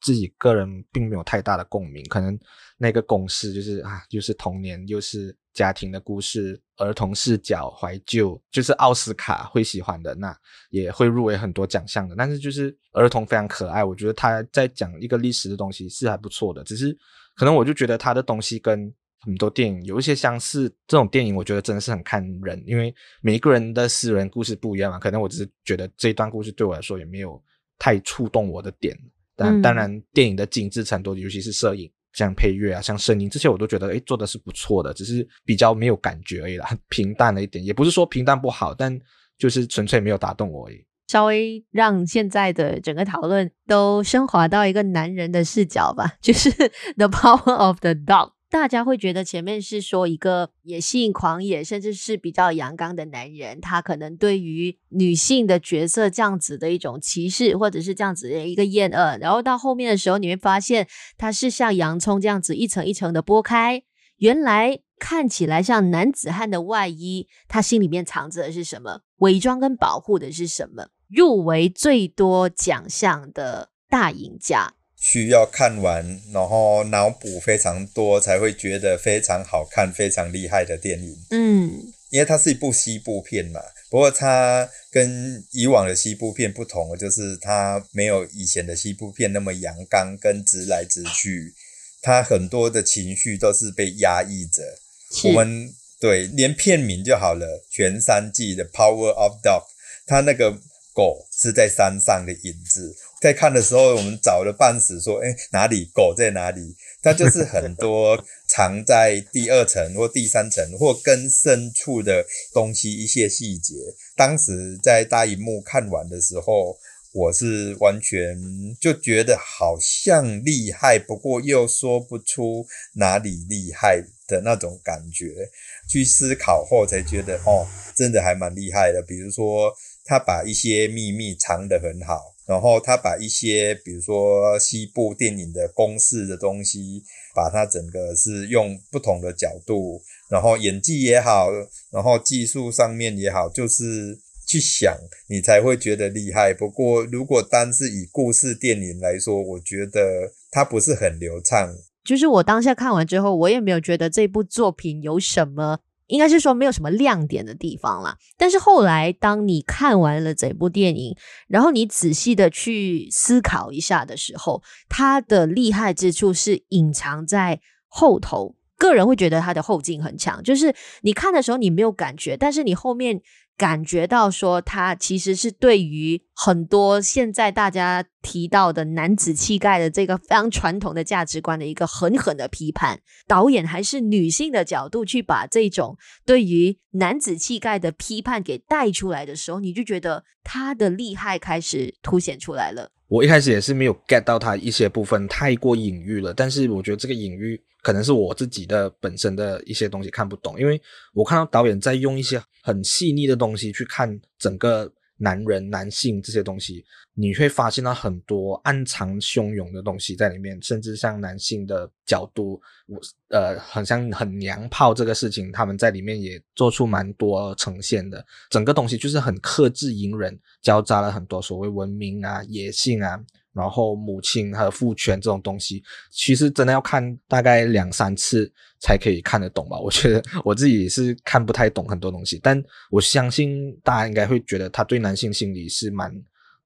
自己个人并没有太大的共鸣，可能那个公式就是啊，就是童年，又是家庭的故事，儿童视角，怀旧，就是奥斯卡会喜欢的，那也会入围很多奖项的。但是就是儿童非常可爱，我觉得他在讲一个历史的东西是还不错的。只是可能我就觉得他的东西跟很多电影有一些相似，这种电影我觉得真的是很看人，因为每一个人的私人故事不一样嘛。可能我只是觉得这一段故事对我来说也没有太触动我的点。但当然，电影的精致程度，尤其是摄影，像配乐啊，像声音这些，我都觉得诶做的是不错的，只是比较没有感觉而已啦，很平淡了一点。也不是说平淡不好，但就是纯粹没有打动我而已。稍微让现在的整个讨论都升华到一个男人的视角吧，就是 The Power of the Dog。大家会觉得前面是说一个野性狂野，甚至是比较阳刚的男人，他可能对于女性的角色这样子的一种歧视，或者是这样子的一个厌恶。然后到后面的时候，你会发现他是像洋葱这样子一层一层的剥开，原来看起来像男子汉的外衣，他心里面藏着的是什么？伪装跟保护的是什么？入围最多奖项的大赢家。需要看完，然后脑补非常多，才会觉得非常好看、非常厉害的电影。嗯，因为它是一部西部片嘛。不过它跟以往的西部片不同的，就是它没有以前的西部片那么阳刚跟直来直去。它很多的情绪都是被压抑着。我们对，连片名就好了，《全三季的 Power of Dog》，它那个狗是在山上的影子。在看的时候，我们找了半死，说：“诶，哪里狗在哪里？”它就是很多藏在第二层或第三层或更深处的东西，一些细节。当时在大荧幕看完的时候，我是完全就觉得好像厉害，不过又说不出哪里厉害的那种感觉。去思考后才觉得，哦，真的还蛮厉害的。比如说，他把一些秘密藏得很好。然后他把一些，比如说西部电影的公式的东西，把它整个是用不同的角度，然后演技也好，然后技术上面也好，就是去想，你才会觉得厉害。不过如果单是以故事电影来说，我觉得它不是很流畅。就是我当下看完之后，我也没有觉得这部作品有什么。应该是说没有什么亮点的地方啦，但是后来当你看完了整部电影，然后你仔细的去思考一下的时候，它的厉害之处是隐藏在后头。个人会觉得它的后劲很强，就是你看的时候你没有感觉，但是你后面。感觉到说，他其实是对于很多现在大家提到的男子气概的这个非常传统的价值观的一个狠狠的批判。导演还是女性的角度去把这种对于男子气概的批判给带出来的时候，你就觉得他的厉害开始凸显出来了。我一开始也是没有 get 到它一些部分太过隐喻了，但是我觉得这个隐喻。可能是我自己的本身的一些东西看不懂，因为我看到导演在用一些很细腻的东西去看整个男人、男性这些东西，你会发现到很多暗藏汹涌的东西在里面，甚至像男性的角度，我呃，很像很娘炮这个事情，他们在里面也做出蛮多呈现的，整个东西就是很克制隐忍，交杂了很多所谓文明啊、野性啊。然后母亲和父权这种东西，其实真的要看大概两三次才可以看得懂吧。我觉得我自己是看不太懂很多东西，但我相信大家应该会觉得他对男性心理是蛮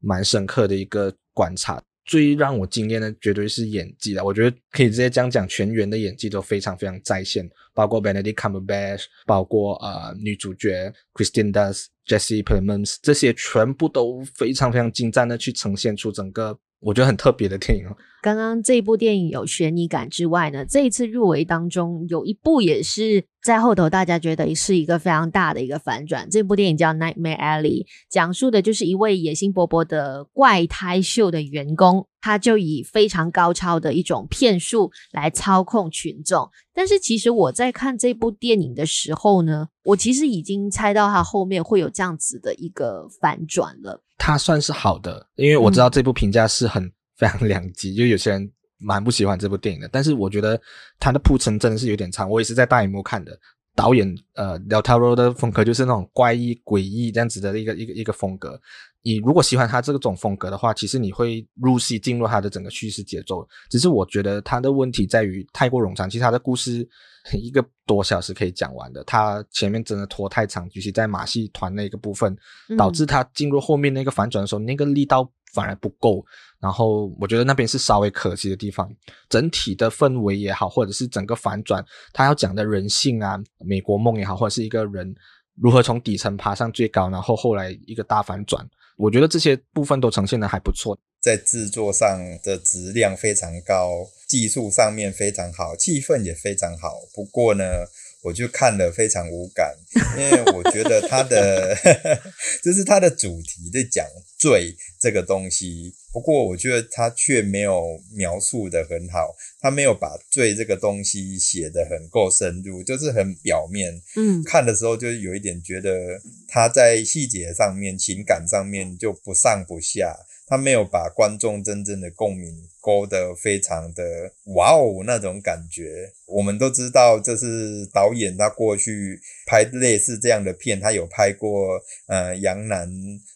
蛮深刻的一个观察。最让我惊艳的绝对是演技了，我觉得可以直接这样讲，全员的演技都非常非常在线，包括 Benedict Cumberbatch，包括呃女主角 Kristen Dunst、Jesse Plemons 这些全部都非常非常精湛的去呈现出整个。我觉得很特别的电影哦。刚刚这部电影有悬疑感之外呢，这一次入围当中有一部也是在后头大家觉得是一个非常大的一个反转。这部电影叫《Nightmare Alley》，讲述的就是一位野心勃勃的怪胎秀的员工，他就以非常高超的一种骗术来操控群众。但是其实我在看这部电影的时候呢，我其实已经猜到他后面会有这样子的一个反转了。他算是好的，因为我知道这部评价是很。非常两极，就有些人蛮不喜欢这部电影的，但是我觉得它的铺陈真的是有点长。我也是在大荧幕看的，导演呃，Del Toro 的风格就是那种怪异、诡异这样子的一个一个一个风格。你如果喜欢他这种风格的话，其实你会入戏进入他的整个叙事节奏。只是我觉得他的问题在于太过冗长，其实他的故事 一个多小时可以讲完的，他前面真的拖太长，尤其在马戏团那个部分，导致他进入后面那个反转的时候，那个力道反而不够。然后我觉得那边是稍微可惜的地方，整体的氛围也好，或者是整个反转，他要讲的人性啊，美国梦也好，或者是一个人如何从底层爬上最高，然后后来一个大反转，我觉得这些部分都呈现的还不错，在制作上的质量非常高，技术上面非常好，气氛也非常好。不过呢。我就看了非常无感，因为我觉得他的 就是他的主题在讲罪这个东西，不过我觉得他却没有描述的很好，他没有把罪这个东西写得很够深入，就是很表面。嗯，看的时候就有一点觉得他在细节上面、情感上面就不上不下。他没有把观众真正的共鸣勾得非常的哇哦那种感觉。我们都知道，这是导演他过去拍类似这样的片，他有拍过呃羊男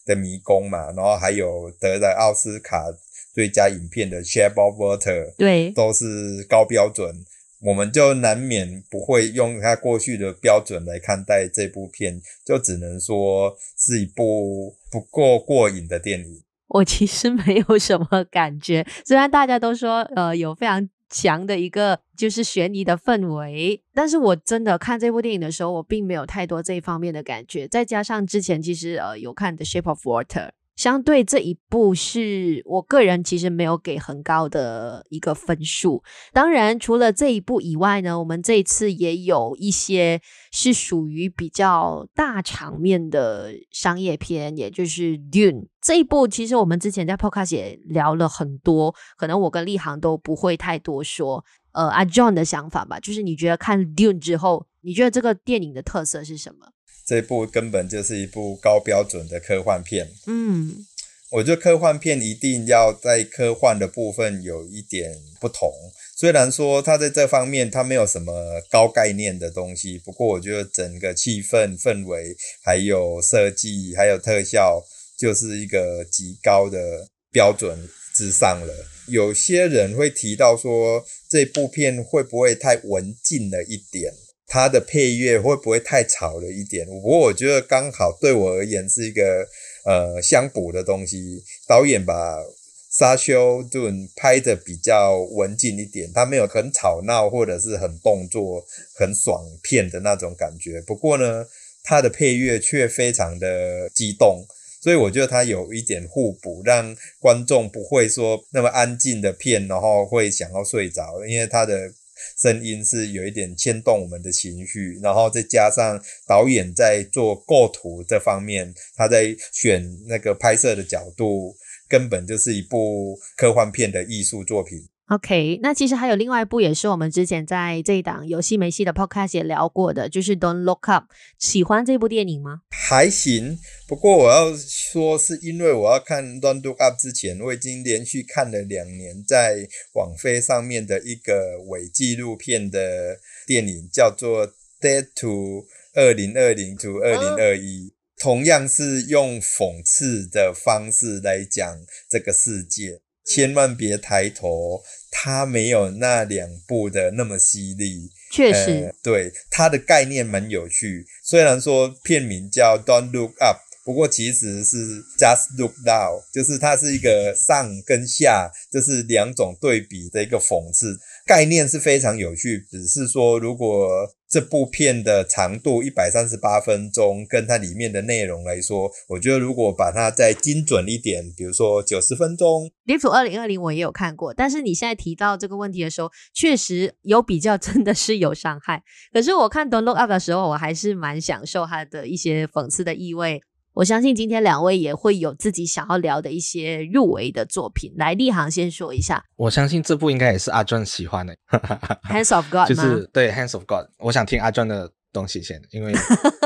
的迷宫嘛，然后还有得了奥斯卡最佳影片的《Shape of Water》，对，都是高标准。我们就难免不会用他过去的标准来看待这部片，就只能说是一部不够过瘾的电影。我其实没有什么感觉，虽然大家都说，呃，有非常强的一个就是悬疑的氛围，但是我真的看这部电影的时候，我并没有太多这一方面的感觉。再加上之前其实呃有看《The Shape of Water》。相对这一部是我个人其实没有给很高的一个分数。当然，除了这一部以外呢，我们这一次也有一些是属于比较大场面的商业片，也就是《Dune》这一部。其实我们之前在 Podcast 也聊了很多，可能我跟立航都不会太多说。呃，阿 John 的想法吧，就是你觉得看《Dune》之后，你觉得这个电影的特色是什么？这部根本就是一部高标准的科幻片。嗯，我觉得科幻片一定要在科幻的部分有一点不同。虽然说它在这方面它没有什么高概念的东西，不过我觉得整个气氛氛围，还有设计，还有特效，就是一个极高的标准之上了。有些人会提到说，这部片会不会太文静了一点？它的配乐会不会太吵了一点？不过我觉得刚好对我而言是一个呃相补的东西。导演把沙丘顿拍得比较文静一点，他没有很吵闹或者是很动作很爽片的那种感觉。不过呢，他的配乐却非常的激动，所以我觉得他有一点互补，让观众不会说那么安静的片，然后会想要睡着，因为他的。声音是有一点牵动我们的情绪，然后再加上导演在做构图这方面，他在选那个拍摄的角度，根本就是一部科幻片的艺术作品。OK，那其实还有另外一部，也是我们之前在这一档有戏没戏的 Podcast 也聊过的，就是 Don't Look Up。喜欢这部电影吗？还行，不过我要说，是因为我要看 Don't Look Up 之前，我已经连续看了两年在网飞上面的一个伪纪录片的电影，叫做《Dead to 二零二零 to 二零二一》，同样是用讽刺的方式来讲这个世界。千万别抬头，它没有那两部的那么犀利。确实，呃、对它的概念蛮有趣。虽然说片名叫 Don't Look Up，不过其实是 Just Look Down，就是它是一个上跟下，就是两种对比的一个讽刺。概念是非常有趣，只是说如果这部片的长度一百三十八分钟，跟它里面的内容来说，我觉得如果把它再精准一点，比如说九十分钟，《地府二零二零》我也有看过，但是你现在提到这个问题的时候，确实有比较，真的是有伤害。可是我看《Don't Look Up》的时候，我还是蛮享受它的一些讽刺的意味。我相信今天两位也会有自己想要聊的一些入围的作品。来，立航先说一下。我相信这部应该也是阿壮喜欢的，《Hands of God 》就是对《Hands of God》。我想听阿壮的东西先，因为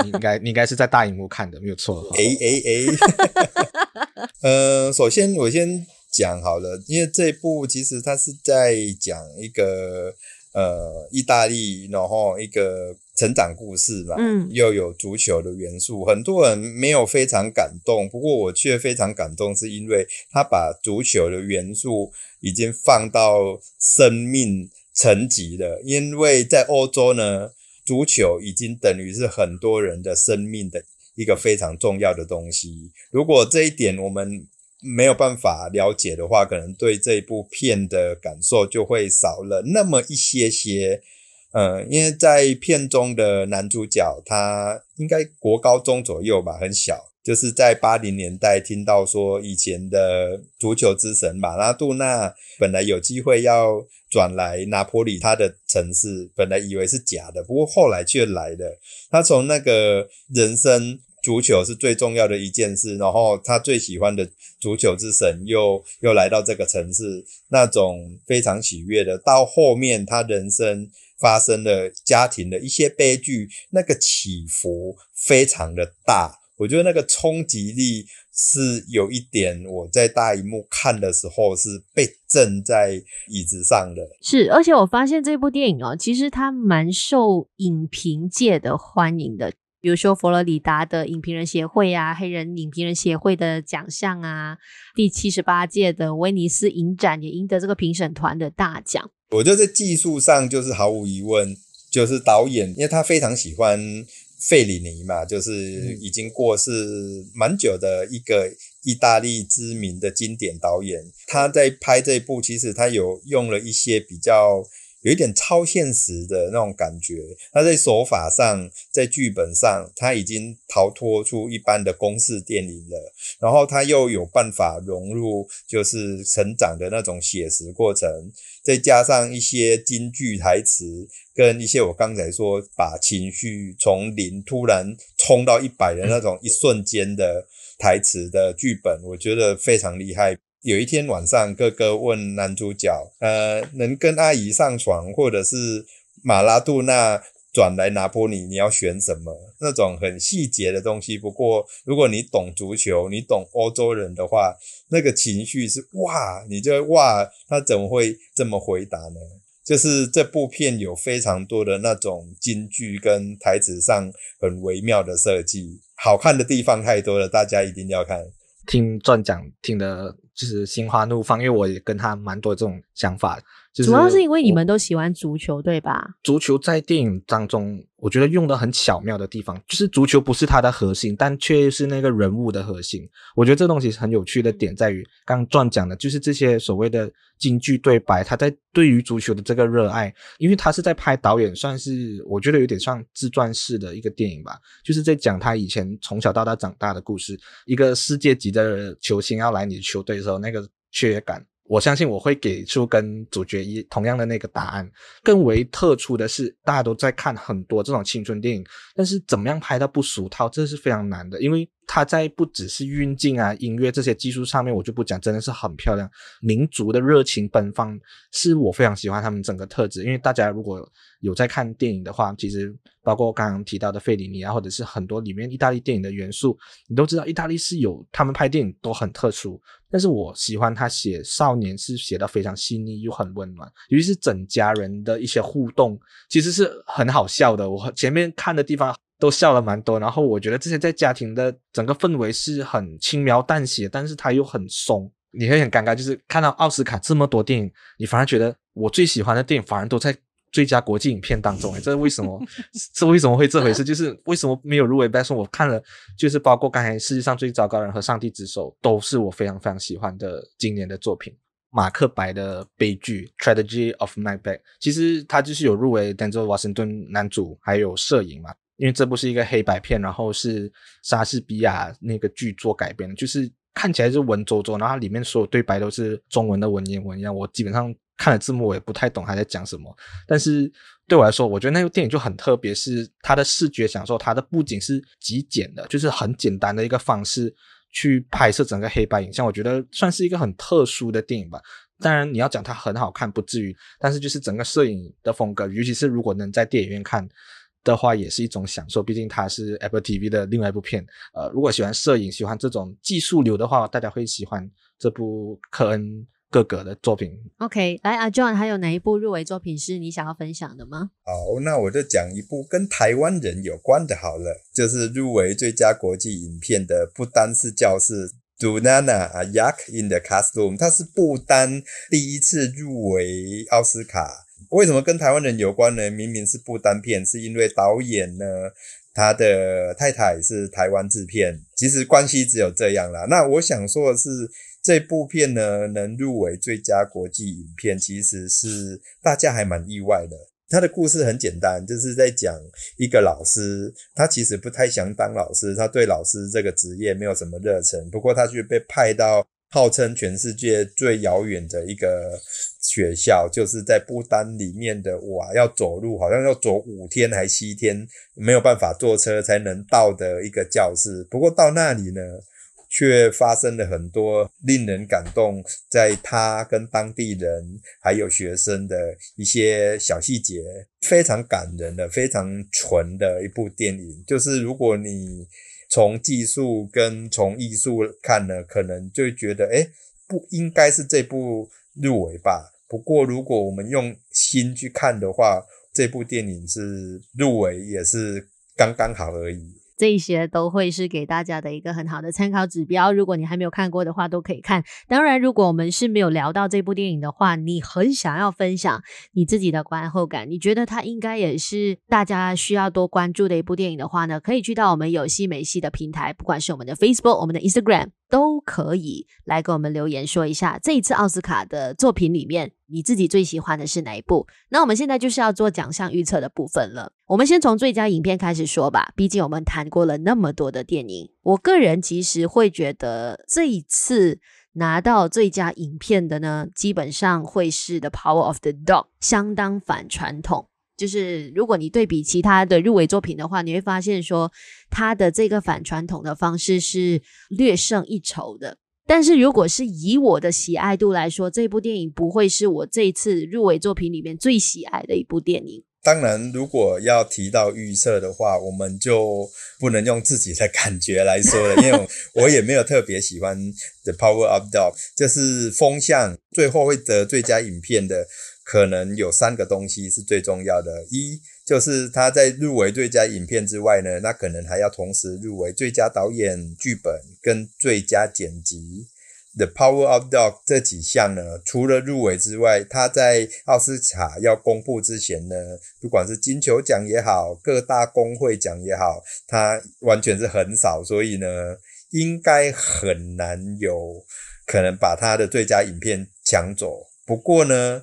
你应该 你应该是在大荧幕看的，没有错。哎哎哎，呃，首先我先讲好了，因为这部其实它是在讲一个呃意大利，然后一个。成长故事嘛，嗯，又有足球的元素，很多人没有非常感动，不过我却非常感动，是因为他把足球的元素已经放到生命层级了。因为在欧洲呢，足球已经等于是很多人的生命的一个非常重要的东西。如果这一点我们没有办法了解的话，可能对这部片的感受就会少了那么一些些。嗯，因为在片中的男主角，他应该国高中左右吧，很小，就是在八零年代听到说以前的足球之神马拉杜纳本来有机会要转来拿坡里他的城市，本来以为是假的，不过后来却来了。他从那个人生足球是最重要的一件事，然后他最喜欢的足球之神又又来到这个城市，那种非常喜悦的。到后面他人生。发生了家庭的一些悲剧，那个起伏非常的大，我觉得那个冲击力是有一点。我在大荧幕看的时候是被震在椅子上的。是，而且我发现这部电影哦，其实它蛮受影评界的欢迎的，比如说佛罗里达的影评人协会啊，黑人影评人协会的奖项啊，第七十八届的威尼斯影展也赢得这个评审团的大奖。我觉得在技术上就是毫无疑问，就是导演，因为他非常喜欢费里尼嘛，就是已经过世蛮久的一个意大利知名的经典导演。他在拍这部，其实他有用了一些比较。有一点超现实的那种感觉，他在手法上，在剧本上，他已经逃脱出一般的公式电影了。然后他又有办法融入，就是成长的那种写实过程，再加上一些京剧台词，跟一些我刚才说把情绪从零突然冲到一百的那种一瞬间的台词的剧本，我觉得非常厉害。有一天晚上，哥哥问男主角：“呃，能跟阿姨上床，或者是马拉杜纳转来拿波里，你要选什么？”那种很细节的东西。不过，如果你懂足球，你懂欧洲人的话，那个情绪是哇，你就哇，他怎么会这么回答呢？就是这部片有非常多的那种金句跟台词上很微妙的设计，好看的地方太多了，大家一定要看。听钻讲听的。就是心花怒放，因为我也跟他蛮多这种想法。就是、主要是因为你们都喜欢足球，对吧？足球在电影当中，我觉得用的很巧妙的地方，就是足球不是它的核心，但却是那个人物的核心。我觉得这东西很有趣的点在于，刚刚传讲的，就是这些所谓的京剧对白，他在对于足球的这个热爱，因为他是在拍导演，算是我觉得有点像自传式的一个电影吧，就是在讲他以前从小到大长大的故事。一个世界级的球星要来你的球队的时候，那个雀跃感。我相信我会给出跟主角一同样的那个答案。更为特殊的是，大家都在看很多这种青春电影，但是怎么样拍到不俗套，这是非常难的，因为它在不只是运镜啊、音乐这些技术上面，我就不讲，真的是很漂亮。民族的热情奔放，是我非常喜欢他们整个特质。因为大家如果有在看电影的话，其实包括刚刚提到的费里尼啊，或者是很多里面意大利电影的元素，你都知道，意大利是有他们拍电影都很特殊。但是我喜欢他写少年是写得非常细腻又很温暖，尤其是整家人的一些互动，其实是很好笑的。我前面看的地方都笑了蛮多，然后我觉得这些在家庭的整个氛围是很轻描淡写，但是它又很松，你会很尴尬。就是看到奥斯卡这么多电影，你反而觉得我最喜欢的电影反而都在。最佳国际影片当中，诶，这是为什么？这为什么会这回事？就是为什么没有入围？但是我看了，就是包括刚才世界上最糟糕的人和上帝之手，都是我非常非常喜欢的今年的作品。马克白的悲剧《Tragedy of Macbeth》，其实他就是有入围 Denzel Washington 男主，还有摄影嘛。因为这部是一个黑白片，然后是莎士比亚那个剧作改编的，就是看起来是文绉绉，然后它里面所有对白都是中文的文言文一样。我基本上看了字幕，我也不太懂他在讲什么。但是对我来说，我觉得那部电影就很特别，是它的视觉享受，它的布景是极简的，就是很简单的一个方式去拍摄整个黑白影像。我觉得算是一个很特殊的电影吧。当然你要讲它很好看，不至于，但是就是整个摄影的风格，尤其是如果能在电影院看。的话也是一种享受，毕竟它是 Apple TV 的另外一部片。呃，如果喜欢摄影、喜欢这种技术流的话，大家会喜欢这部科恩哥哥的作品。OK，来阿 John，还有哪一部入围作品是你想要分享的吗？好，那我就讲一部跟台湾人有关的，好了，就是入围最佳国际影片的不单是教室 Dunana A Yak in the Classroom，它是不丹第一次入围奥斯卡。为什么跟台湾人有关呢？明明是不丹片，是因为导演呢，他的太太是台湾制片，其实关系只有这样啦。那我想说的是，这部片呢能入围最佳国际影片，其实是大家还蛮意外的。他的故事很简单，就是在讲一个老师，他其实不太想当老师，他对老师这个职业没有什么热忱，不过他却被派到号称全世界最遥远的一个。学校就是在不丹里面的哇，要走路好像要走五天还七天，没有办法坐车才能到的一个教室。不过到那里呢，却发生了很多令人感动，在他跟当地人还有学生的一些小细节，非常感人的，非常纯的一部电影。就是如果你从技术跟从艺术看呢，可能就觉得，诶，不应该是这部入围吧。不过，如果我们用心去看的话，这部电影是入围也是刚刚好而已。这些都会是给大家的一个很好的参考指标。如果你还没有看过的话，都可以看。当然，如果我们是没有聊到这部电影的话，你很想要分享你自己的观后感，你觉得它应该也是大家需要多关注的一部电影的话呢，可以去到我们有戏没戏的平台，不管是我们的 Facebook、我们的 Instagram。都可以来给我们留言说一下，这一次奥斯卡的作品里面，你自己最喜欢的是哪一部？那我们现在就是要做奖项预测的部分了。我们先从最佳影片开始说吧，毕竟我们谈过了那么多的电影。我个人其实会觉得，这一次拿到最佳影片的呢，基本上会是《The Power of the Dog》，相当反传统。就是如果你对比其他的入围作品的话，你会发现说他的这个反传统的方式是略胜一筹的。但是如果是以我的喜爱度来说，这部电影不会是我这一次入围作品里面最喜爱的一部电影。当然，如果要提到预测的话，我们就不能用自己的感觉来说了，因为我 也没有特别喜欢《The Power of Dog》，就是风向最后会得最佳影片的。可能有三个东西是最重要的，一就是他在入围最佳影片之外呢，那可能还要同时入围最佳导演、剧本跟最佳剪辑。The Power of Dog 这几项呢，除了入围之外，他在奥斯卡要公布之前呢，不管是金球奖也好，各大工会奖也好，他完全是很少，所以呢，应该很难有可能把他的最佳影片抢走。不过呢，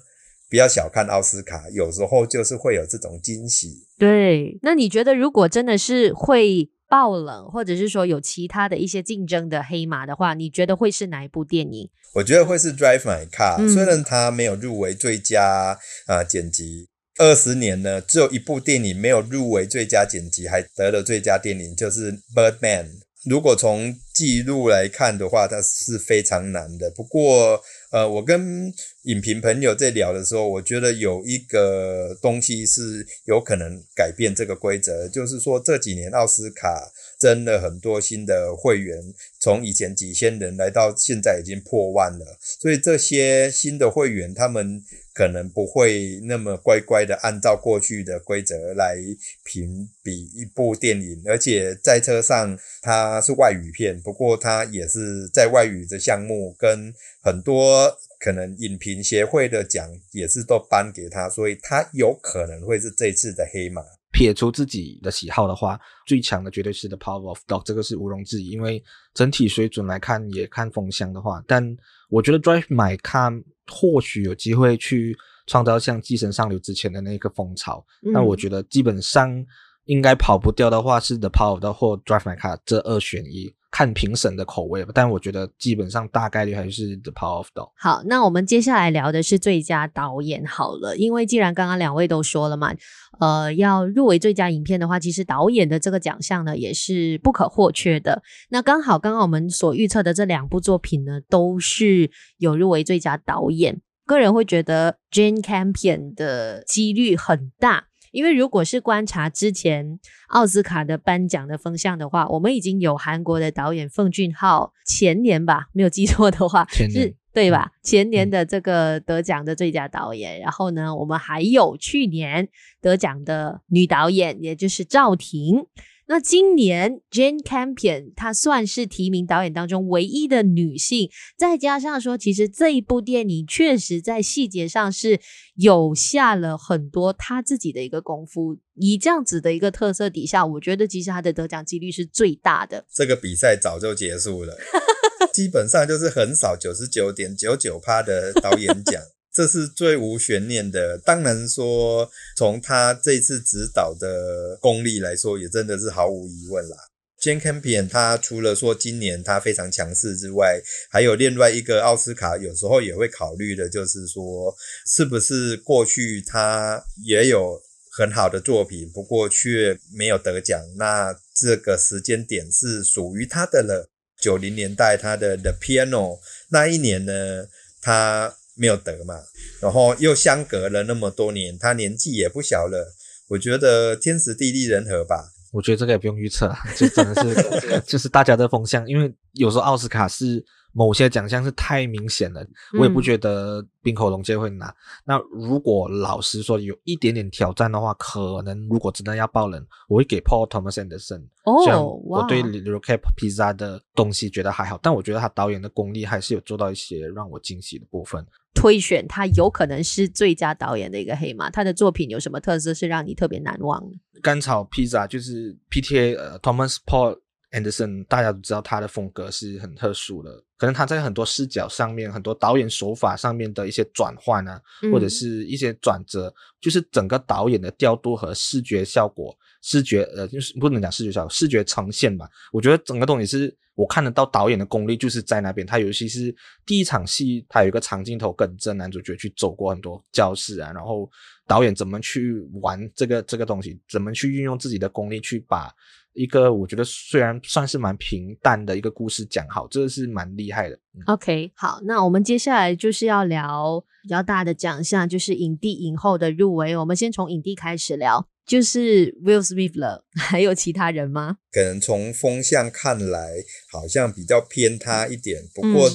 不要小看奥斯卡，有时候就是会有这种惊喜。对，那你觉得如果真的是会爆冷，或者是说有其他的一些竞争的黑马的话，你觉得会是哪一部电影？我觉得会是《Drive My Car》，嗯，虽然它没有入围最佳啊、呃、剪辑，二十年呢只有一部电影没有入围最佳剪辑，还得了最佳电影，就是《Birdman》。如果从记录来看的话，它是非常难的。不过，呃，我跟影评朋友在聊的时候，我觉得有一个东西是有可能改变这个规则，就是说这几年奥斯卡增了很多新的会员，从以前几千人来到现在已经破万了，所以这些新的会员他们。可能不会那么乖乖的按照过去的规则来评比一部电影，而且在车上它是外语片，不过它也是在外语的项目跟很多可能影评协会的奖也是都颁给他，所以他有可能会是这次的黑马。撇除自己的喜好的话，最强的绝对是 The Power of Dog，这个是毋庸置疑。因为整体水准来看，也看风向的话，但我觉得 Drive My Car 或许有机会去创造像《寄生上流》之前的那个风潮。那、嗯、我觉得基本上应该跑不掉的话，是 The Power of Dog 或 Drive My Car 这二选一。看评审的口味吧，但我觉得基本上大概率还是 The Power of Dog。好，那我们接下来聊的是最佳导演好了，因为既然刚刚两位都说了嘛，呃，要入围最佳影片的话，其实导演的这个奖项呢也是不可或缺的。那刚好刚刚我们所预测的这两部作品呢，都是有入围最佳导演。个人会觉得 Jane Campion 的几率很大。因为如果是观察之前奥斯卡的颁奖的风向的话，我们已经有韩国的导演奉俊昊前年吧，没有记错的话，是对吧？前年的这个得奖的最佳导演，嗯、然后呢，我们还有去年得奖的女导演，也就是赵婷。那今年 Jane Campion 她算是提名导演当中唯一的女性，再加上说，其实这一部电影确实在细节上是有下了很多她自己的一个功夫。以这样子的一个特色底下，我觉得其实她的得奖几率是最大的。这个比赛早就结束了，基本上就是很少九十九点九九趴的导演奖。这是最无悬念的。当然说，从他这次指导的功力来说，也真的是毫无疑问啦。Jane Campion 他除了说今年他非常强势之外，还有另外一个奥斯卡有时候也会考虑的，就是说是不是过去他也有很好的作品，不过却没有得奖。那这个时间点是属于他的了。九零年代他的 The Piano 那一年呢，他。没有得嘛，然后又相隔了那么多年，他年纪也不小了，我觉得天时地利人和吧。我觉得这个也不用预测，就真的是 就是大家的风向，因为有时候奥斯卡是。某些奖项是太明显了，我也不觉得冰口龙介会拿。嗯、那如果老实说有一点点挑战的话，可能如果真的要爆冷，我会给 Paul Thomas Anderson。哦，虽然我对 Cape Pizza 的东西觉得还好，但我觉得他导演的功力还是有做到一些让我惊喜的部分。推选他有可能是最佳导演的一个黑马，他的作品有什么特色是让你特别难忘的？甘草披萨就是 PTA，呃，Thomas Paul Anderson，大家都知道他的风格是很特殊的。可能他在很多视角上面，很多导演手法上面的一些转换啊，嗯、或者是一些转折，就是整个导演的调度和视觉效果、视觉呃，就是不能讲视觉效果，视觉呈现吧。我觉得整个东西是我看得到导演的功力，就是在那边。他尤其是第一场戏，他有一个长镜头跟着男主角去走过很多教室啊，然后导演怎么去玩这个这个东西，怎么去运用自己的功力去把。一个我觉得虽然算是蛮平淡的一个故事讲好，这个是蛮厉害的。OK，好，那我们接下来就是要聊比较大的奖项，就是影帝影后的入围。我们先从影帝开始聊，就是 Will Smith 了，还有其他人吗？可能从风向看来，好像比较偏他一点，不过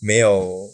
没有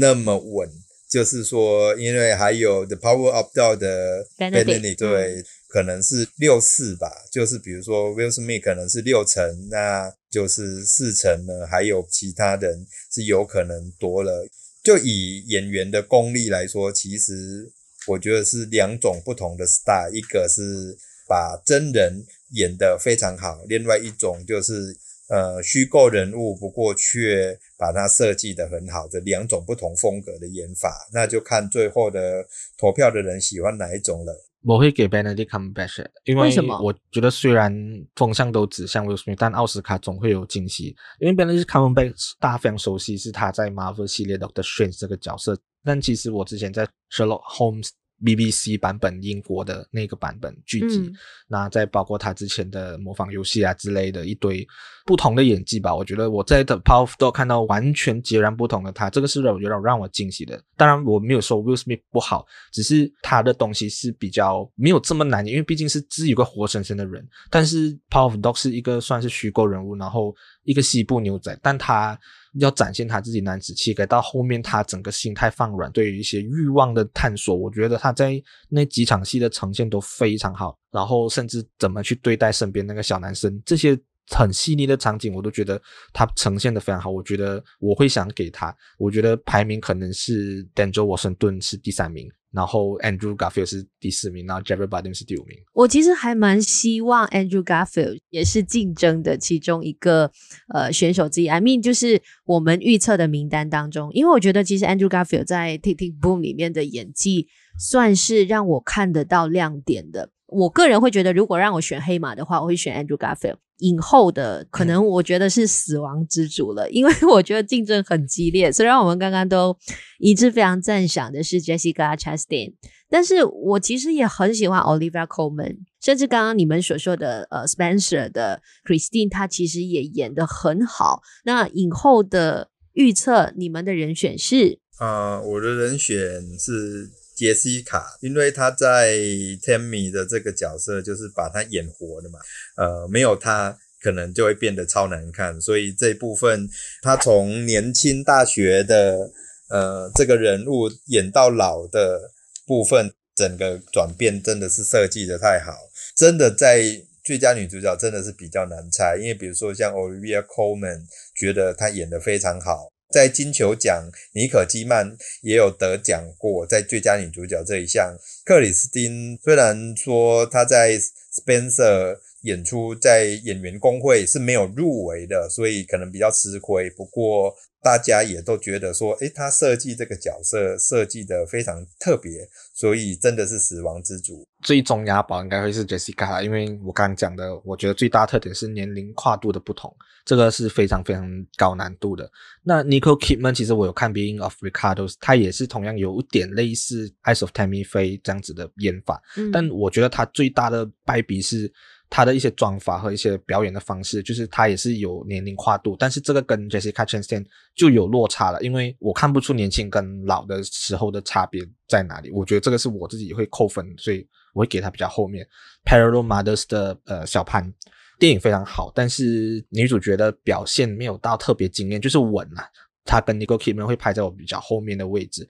那么稳。嗯、就是说，因为还有 The Power of Dog 的 Benedict 对。嗯可能是六四吧，就是比如说 Will Smith 可能是六成，那就是四成呢，还有其他人是有可能多了。就以演员的功力来说，其实我觉得是两种不同的 star，一个是把真人演得非常好，另外一种就是呃虚构人物，不过却把它设计得很好的两种不同风格的演法，那就看最后的投票的人喜欢哪一种了。我会给 Benedict Cumberbatch，因为我觉得虽然风向都指向 Will Smith，但奥斯卡总会有惊喜。因为 Benedict Cumberbatch 大家非常熟悉，是他在 Marvel 系列 Doctor Strange 这个角色，但其实我之前在 Sherlock Holmes。BBC 版本英国的那个版本剧集，嗯、那再包括他之前的模仿游戏啊之类的一堆不同的演技吧，我觉得我在 The Power of Dog 看到完全截然不同的他，这个是让我觉得让我惊喜的。当然我没有说 Will Smith 不好，只是他的东西是比较没有这么难，因为毕竟是只有一个活生生的人。但是 Power of Dog 是一个算是虚构人物，然后一个西部牛仔，但他。要展现他自己男子气概，到后面他整个心态放软，对于一些欲望的探索，我觉得他在那几场戏的呈现都非常好。然后甚至怎么去对待身边那个小男生，这些很细腻的场景，我都觉得他呈现的非常好。我觉得我会想给他，我觉得排名可能是 Denzel Washington 是第三名。然后 Andrew Garfield 是第四名，然后 Javier Bardem 是第五名。我其实还蛮希望 Andrew Garfield 也是竞争的其中一个呃选手之一。I mean，就是我们预测的名单当中，因为我觉得其实 Andrew Garfield 在 Tick Tick Boom 里面的演技算是让我看得到亮点的。我个人会觉得，如果让我选黑马的话，我会选 Andrew Garfield。影后的可能我觉得是死亡之主了，因为 我觉得竞争很激烈。虽然我们刚刚都一致非常赞赏的是 Jessica Chastain，但是我其实也很喜欢 Olivia Colman，甚至刚刚你们所说的呃 Spencer 的 Christine，她其实也演得很好。那影后的预测，你们的人选是？啊、呃，我的人选是。杰西卡，因为她在 Tammy 的这个角色就是把她演活的嘛，呃，没有她可能就会变得超难看，所以这部分她从年轻大学的呃这个人物演到老的部分，整个转变真的是设计得太好，真的在最佳女主角真的是比较难猜，因为比如说像 Olivia Colman，觉得她演得非常好。在金球奖，妮可基曼也有得奖过，在最佳女主角这一项。克里斯汀虽然说她在 Spencer 演出在演员工会是没有入围的，所以可能比较吃亏。不过大家也都觉得说，诶，他设计这个角色设计得非常特别，所以真的是死亡之主。最终押宝应该会是 Jessica，因为我刚刚讲的，我觉得最大特点是年龄跨度的不同。这个是非常非常高难度的。那 Nicole Kidman 其实我有看《Being of Ricardo》，他也是同样有点类似《Eyes of Tammy Faye》这样子的演法，嗯、但我觉得他最大的败笔是他的一些妆法和一些表演的方式，就是他也是有年龄跨度，但是这个跟 Jessica Chastain 就有落差了，因为我看不出年轻跟老的时候的差别在哪里。我觉得这个是我自己会扣分，所以我会给他比较后面。Parallel Mothers 的呃小潘。电影非常好，但是女主角的表现没有到特别惊艳，就是稳啊。她跟 Nicole Kidman 会排在我比较后面的位置。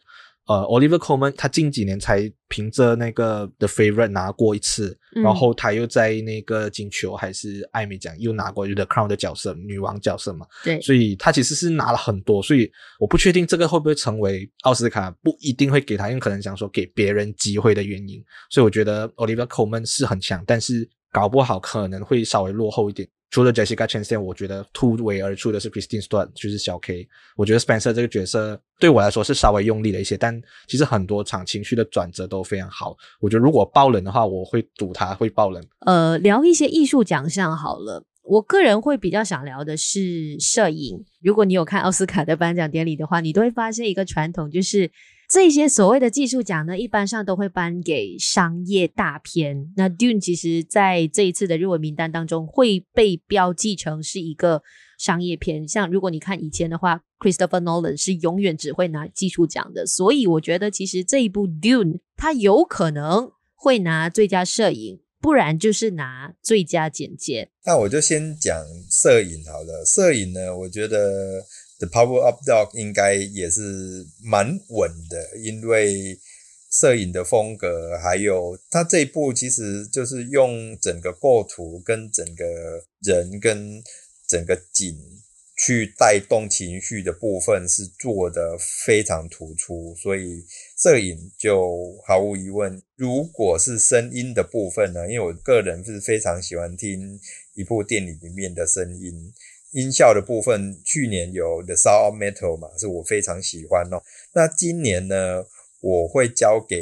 呃，Oliver Coleman 他近几年才凭着那个 The Favourite 拿过一次，嗯、然后他又在那个金球还是艾美奖又拿过 The Crown 的角色，女王角色嘛。对，所以他其实是拿了很多，所以我不确定这个会不会成为奥斯卡不一定会给他，因为可能想说给别人机会的原因。所以我觉得 Oliver Coleman 是很强，但是。搞不好可能会稍微落后一点。除了 Jessica Chastain，我觉得突围而出的是 Christine Stewart，就是小 K。我觉得 Spencer 这个角色对我来说是稍微用力了一些，但其实很多场情绪的转折都非常好。我觉得如果爆冷的话，我会赌他会爆冷。呃，聊一些艺术奖项好了。我个人会比较想聊的是摄影。如果你有看奥斯卡的颁奖典礼的话，你都会发现一个传统，就是。这些所谓的技术奖呢，一般上都会颁给商业大片。那 Dune 其实在这一次的入围名单当中会被标记成是一个商业片。像如果你看以前的话，Christopher Nolan 是永远只会拿技术奖的。所以我觉得其实这一部 Dune 它有可能会拿最佳摄影，不然就是拿最佳剪接。那我就先讲摄影好了。摄影呢，我觉得。The Power up Dog 应该也是蛮稳的，因为摄影的风格，还有他这一部其实就是用整个构图跟整个人跟整个景去带动情绪的部分是做得非常突出，所以摄影就毫无疑问。如果是声音的部分呢，因为我个人是非常喜欢听一部电影里面的声音。音效的部分，去年有《The Sound of Metal》嘛，是我非常喜欢哦。那今年呢，我会交给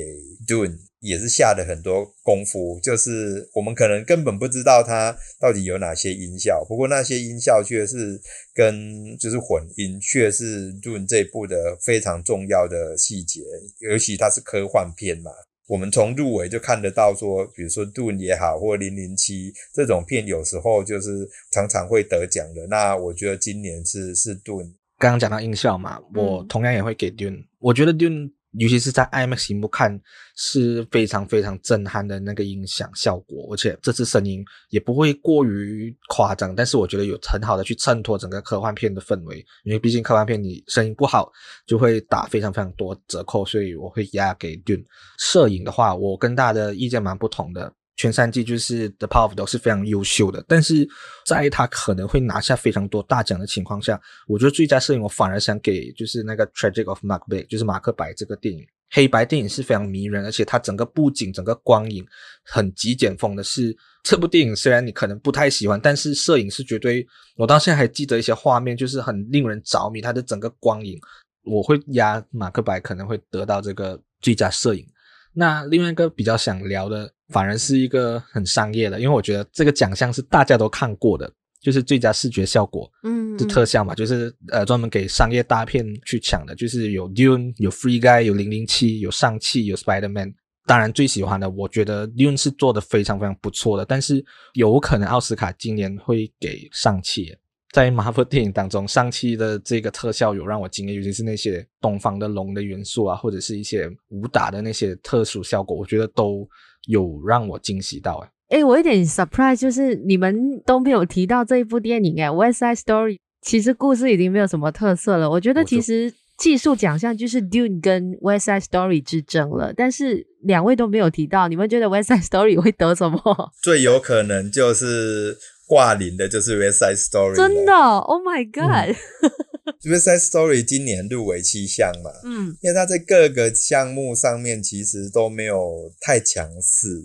Dune，也是下了很多功夫，就是我们可能根本不知道它到底有哪些音效，不过那些音效却是跟就是混音，却是 Dune 这部的非常重要的细节，尤其它是科幻片嘛。我们从入围就看得到，说，比如说《Dune》也好，或《零零七》这种片，有时候就是常常会得奖的。那我觉得今年是是《Dune》。刚刚讲到音效嘛，我同样也会给《Dune》。我觉得《Dune》。尤其是在 IMAX 屏幕看是非常非常震撼的那个音响效果，而且这次声音也不会过于夸张，但是我觉得有很好的去衬托整个科幻片的氛围，因为毕竟科幻片你声音不好就会打非常非常多折扣，所以我会压给 Dune。摄影的话，我跟大家的意见蛮不同的。全三季就是 The Power of Dog 是非常优秀的，但是在他可能会拿下非常多大奖的情况下，我觉得最佳摄影我反而想给就是那个 Tragic of Macbeth，就是马克白这个电影，黑白电影是非常迷人，而且它整个布景、整个光影很极简风的是。这部电影虽然你可能不太喜欢，但是摄影是绝对，我到现在还记得一些画面，就是很令人着迷。它的整个光影，我会压马克白可能会得到这个最佳摄影。那另外一个比较想聊的，反而是一个很商业的，因为我觉得这个奖项是大家都看过的，就是最佳视觉效果，嗯，就特效嘛，就是呃专门给商业大片去抢的，就是有 Dune，有 Free Guy，有零零七，有上汽，有 Spider-Man。当然，最喜欢的，我觉得 Dune 是做的非常非常不错的，但是有可能奥斯卡今年会给上汽。在 Marvel 电影当中，上汽的这个特效有让我惊艳，尤其是那些东方的龙的元素啊，或者是一些武打的那些特殊效果，我觉得都有让我惊喜到。诶诶我有点 surprise，就是你们都没有提到这一部电影诶 West Side Story 其实故事已经没有什么特色了，我觉得其实。技术奖项就是 Dune 跟 West Side Story 之争了，但是两位都没有提到，你们觉得 West Side Story 会得什么？最有可能就是挂零的，就是 West Side Story。真的？Oh my God！West、嗯、Side Story 今年入围七项嘛，嗯，因为它在各个项目上面其实都没有太强势，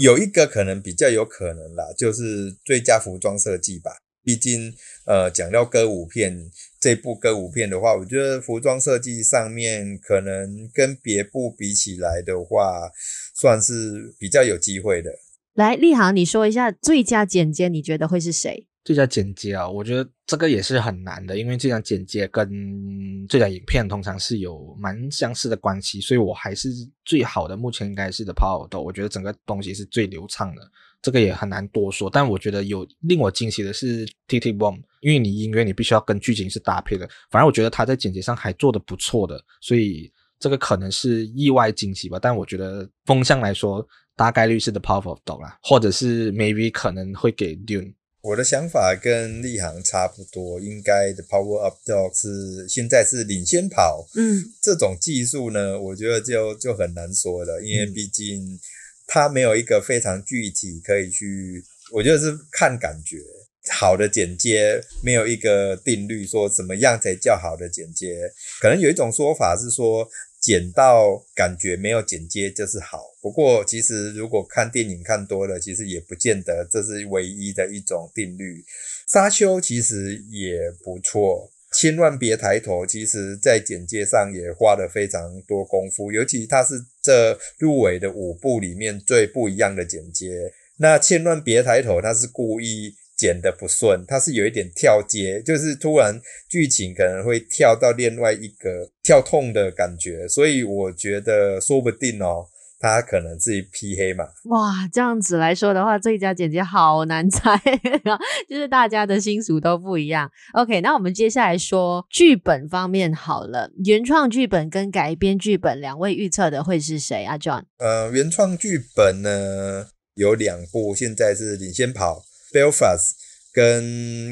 有一个可能比较有可能啦，就是最佳服装设计吧。毕竟，呃，讲到歌舞片这部歌舞片的话，我觉得服装设计上面可能跟别部比起来的话，算是比较有机会的。来，立航，你说一下最佳剪接，你觉得会是谁？最佳剪接啊，我觉得这个也是很难的，因为最佳剪接跟最佳影片通常是有蛮相似的关系，所以我还是最好的，目前应该是 The Power of Dog，我觉得整个东西是最流畅的。这个也很难多说，但我觉得有令我惊喜的是 T.T. Boone，因为你音乐你必须要跟剧情是搭配的。反而我觉得他在剪辑上还做得不错的，所以这个可能是意外惊喜吧。但我觉得风向来说，大概率是 The Power of Dog 啦，或者是 Maybe 可能会给 Dune。我的想法跟立行差不多，应该 The Power of Dog 是现在是领先跑。嗯，这种技术呢，我觉得就就很难说了，因为毕竟。它没有一个非常具体可以去，我觉得是看感觉。好的剪接没有一个定律，说怎么样才叫好的剪接。可能有一种说法是说，剪到感觉没有剪接就是好。不过其实如果看电影看多了，其实也不见得这是唯一的一种定律。沙丘其实也不错。千万别抬头，其实在剪接上也花了非常多功夫，尤其它是这入围的五部里面最不一样的剪接。那千万别抬头，它是故意剪的不顺，它是有一点跳接，就是突然剧情可能会跳到另外一个跳痛的感觉，所以我觉得说不定哦。他可能自己 P 黑嘛？哇，这样子来说的话，最佳剪辑好难猜，就是大家的心俗都不一样。OK，那我们接下来说剧本方面好了，原创剧本跟改编剧本，两位预测的会是谁啊？John？呃，原创剧本呢有两部，现在是领先跑，《Belfast》跟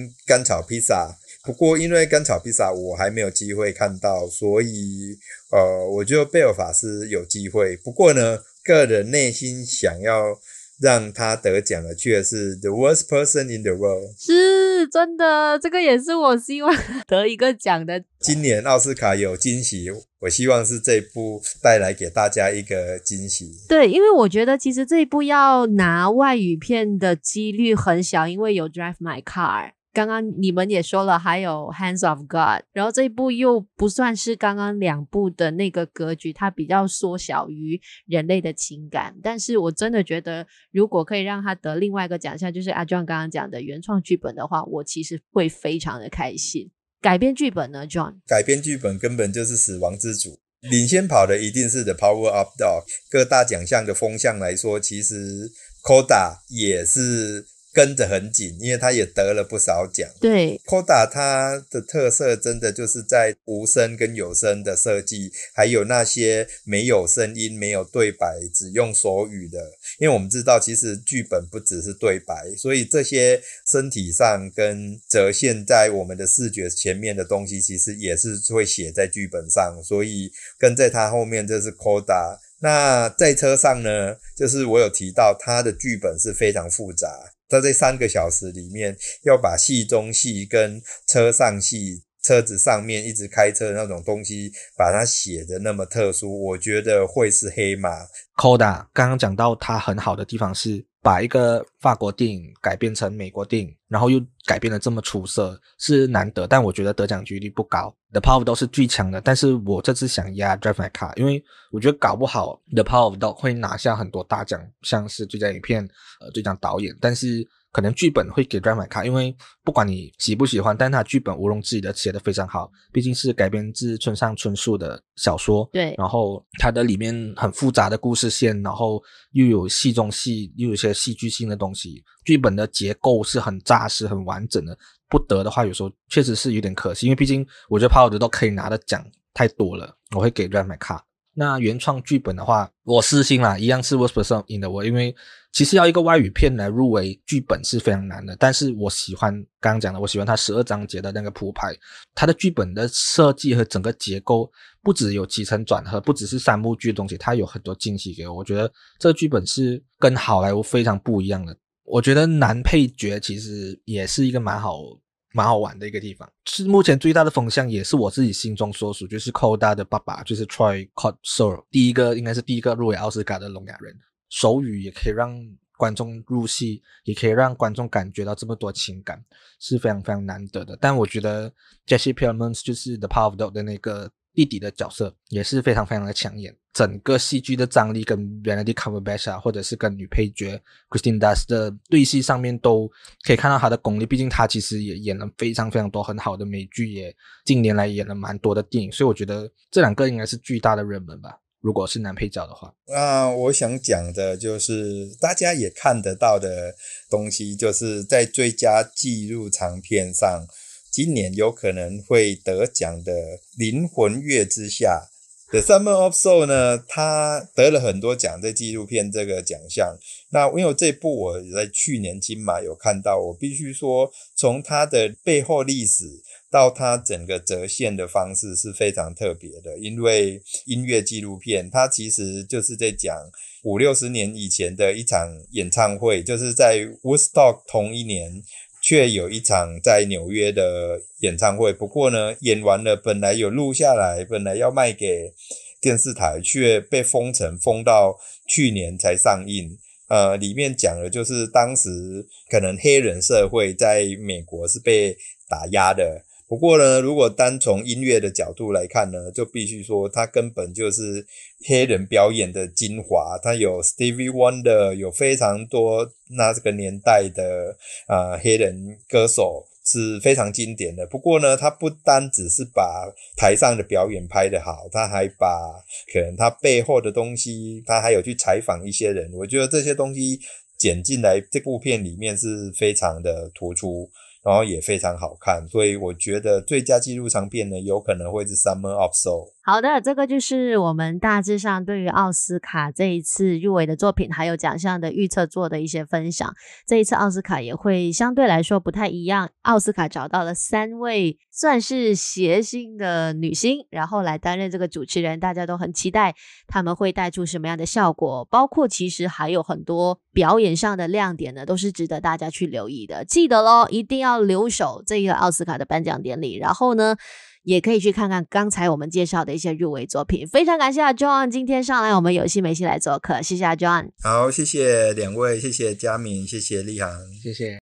《甘草披萨》。不过因为《甘草披萨》我还没有机会看到，所以。呃，我觉得贝尔法斯有机会，不过呢，个人内心想要让他得奖的却是《The Worst Person in the World》。是真的，这个也是我希望得一个奖的。今年奥斯卡有惊喜，我希望是这一部带来给大家一个惊喜。对，因为我觉得其实这一部要拿外语片的几率很小，因为有《Drive My Car》。刚刚你们也说了，还有《Hands of God》，然后这一部又不算是刚刚两部的那个格局，它比较缩小于人类的情感。但是我真的觉得，如果可以让他得另外一个奖项，就是阿 John 刚刚讲的原创剧本的话，我其实会非常的开心。改编剧本呢，John？改编剧本根本就是死亡之主，领先跑的一定是《The Power Up Dog》。各大奖项的风向来说，其实 Coda 也是。跟着很紧，因为他也得了不少奖。对，Coda 它的特色真的就是在无声跟有声的设计，还有那些没有声音、没有对白、只用手语的。因为我们知道，其实剧本不只是对白，所以这些身体上跟折现在我们的视觉前面的东西，其实也是会写在剧本上。所以跟在他后面，这是 Coda。那在车上呢，就是我有提到，他的剧本是非常复杂。在这三个小时里面，要把戏中戏跟车上戏车子上面一直开车的那种东西，把它写的那么特殊，我觉得会是黑马。Coda 刚刚讲到它很好的地方是把一个法国电影改编成美国电影，然后又改编的这么出色，是难得。但我觉得得奖几率不高。The Power of Dog 是最强的，但是我这次想压 Drive My Car，因为我觉得搞不好 The Power of Dog 会拿下很多大奖，像是最佳影片、呃最佳导演，但是。可能剧本会给 My Car，因为不管你喜不喜欢，但他剧本毋庸置疑的写的非常好，毕竟是改编自村上春树的小说。对，然后它的里面很复杂的故事线，然后又有戏中戏，又有一些戏剧性的东西，剧本的结构是很扎实、很完整的。不得的话，有时候确实是有点可惜，因为毕竟我觉得 Power 都可以拿的奖太多了，我会给 My Car。那原创剧本的话，我私心啦，一样是 Worst Person in the World，因为其实要一个外语片来入围剧本是非常难的。但是我喜欢刚刚讲的，我喜欢它十二章节的那个铺排，它的剧本的设计和整个结构，不只有起承转合，不只是三部剧的东西，它有很多惊喜给我。我觉得这个剧本是跟好莱坞非常不一样的。我觉得男配角其实也是一个蛮好。蛮好玩的一个地方，是目前最大的风向，也是我自己心中所属，就是 Coda 的爸爸，就是 Troy Kotsur，第一个应该是第一个入围奥斯卡的聋哑人，手语也可以让观众入戏，也可以让观众感觉到这么多情感，是非常非常难得的。但我觉得 Jesse Plemons 就是 The Power of Dog 的那个。弟弟的角色也是非常非常的抢眼，整个戏剧的张力跟 Benedict Cumberbatch 啊，或者是跟女配角 Christine Dus 的对戏上面都可以看到他的功力。毕竟他其实也演了非常非常多很好的美剧，也近年来演了蛮多的电影，所以我觉得这两个应该是巨大的热门吧。如果是男配角的话，那我想讲的就是大家也看得到的东西，就是在最佳纪录长片上。今年有可能会得奖的《灵魂月之下》The Summer of Soul 呢，它得了很多奖，在纪录片这个奖项。那因为这部我在去年金马有看到，我必须说，从它的背后历史到它整个折线的方式是非常特别的。因为音乐纪录片，它其实就是在讲五六十年以前的一场演唱会，就是在 Woodstock 同一年。却有一场在纽约的演唱会，不过呢，演完了，本来有录下来，本来要卖给电视台，却被封城，封到去年才上映。呃，里面讲的就是当时可能黑人社会在美国是被打压的。不过呢，如果单从音乐的角度来看呢，就必须说它根本就是黑人表演的精华。它有 Stevie Wonder，有非常多那这个年代的啊、黑人歌手是非常经典的。不过呢，他不单只是把台上的表演拍得好，他还把可能他背后的东西，他还有去采访一些人。我觉得这些东西剪进来这部片里面是非常的突出。然后也非常好看，所以我觉得最佳纪录长片呢，有可能会是《Summer of Soul》。好的，这个就是我们大致上对于奥斯卡这一次入围的作品还有奖项的预测做的一些分享。这一次奥斯卡也会相对来说不太一样，奥斯卡找到了三位算是谐星的女星，然后来担任这个主持人，大家都很期待他们会带出什么样的效果。包括其实还有很多表演上的亮点呢，都是值得大家去留意的。记得喽，一定要留守这个奥斯卡的颁奖典礼，然后呢，也可以去看看刚才我们介绍的一些入围作品。非常感谢阿 John 今天上来我们有戏没戏来做客，谢谢阿 John。好，谢谢两位，谢谢佳敏，谢谢立航，谢谢。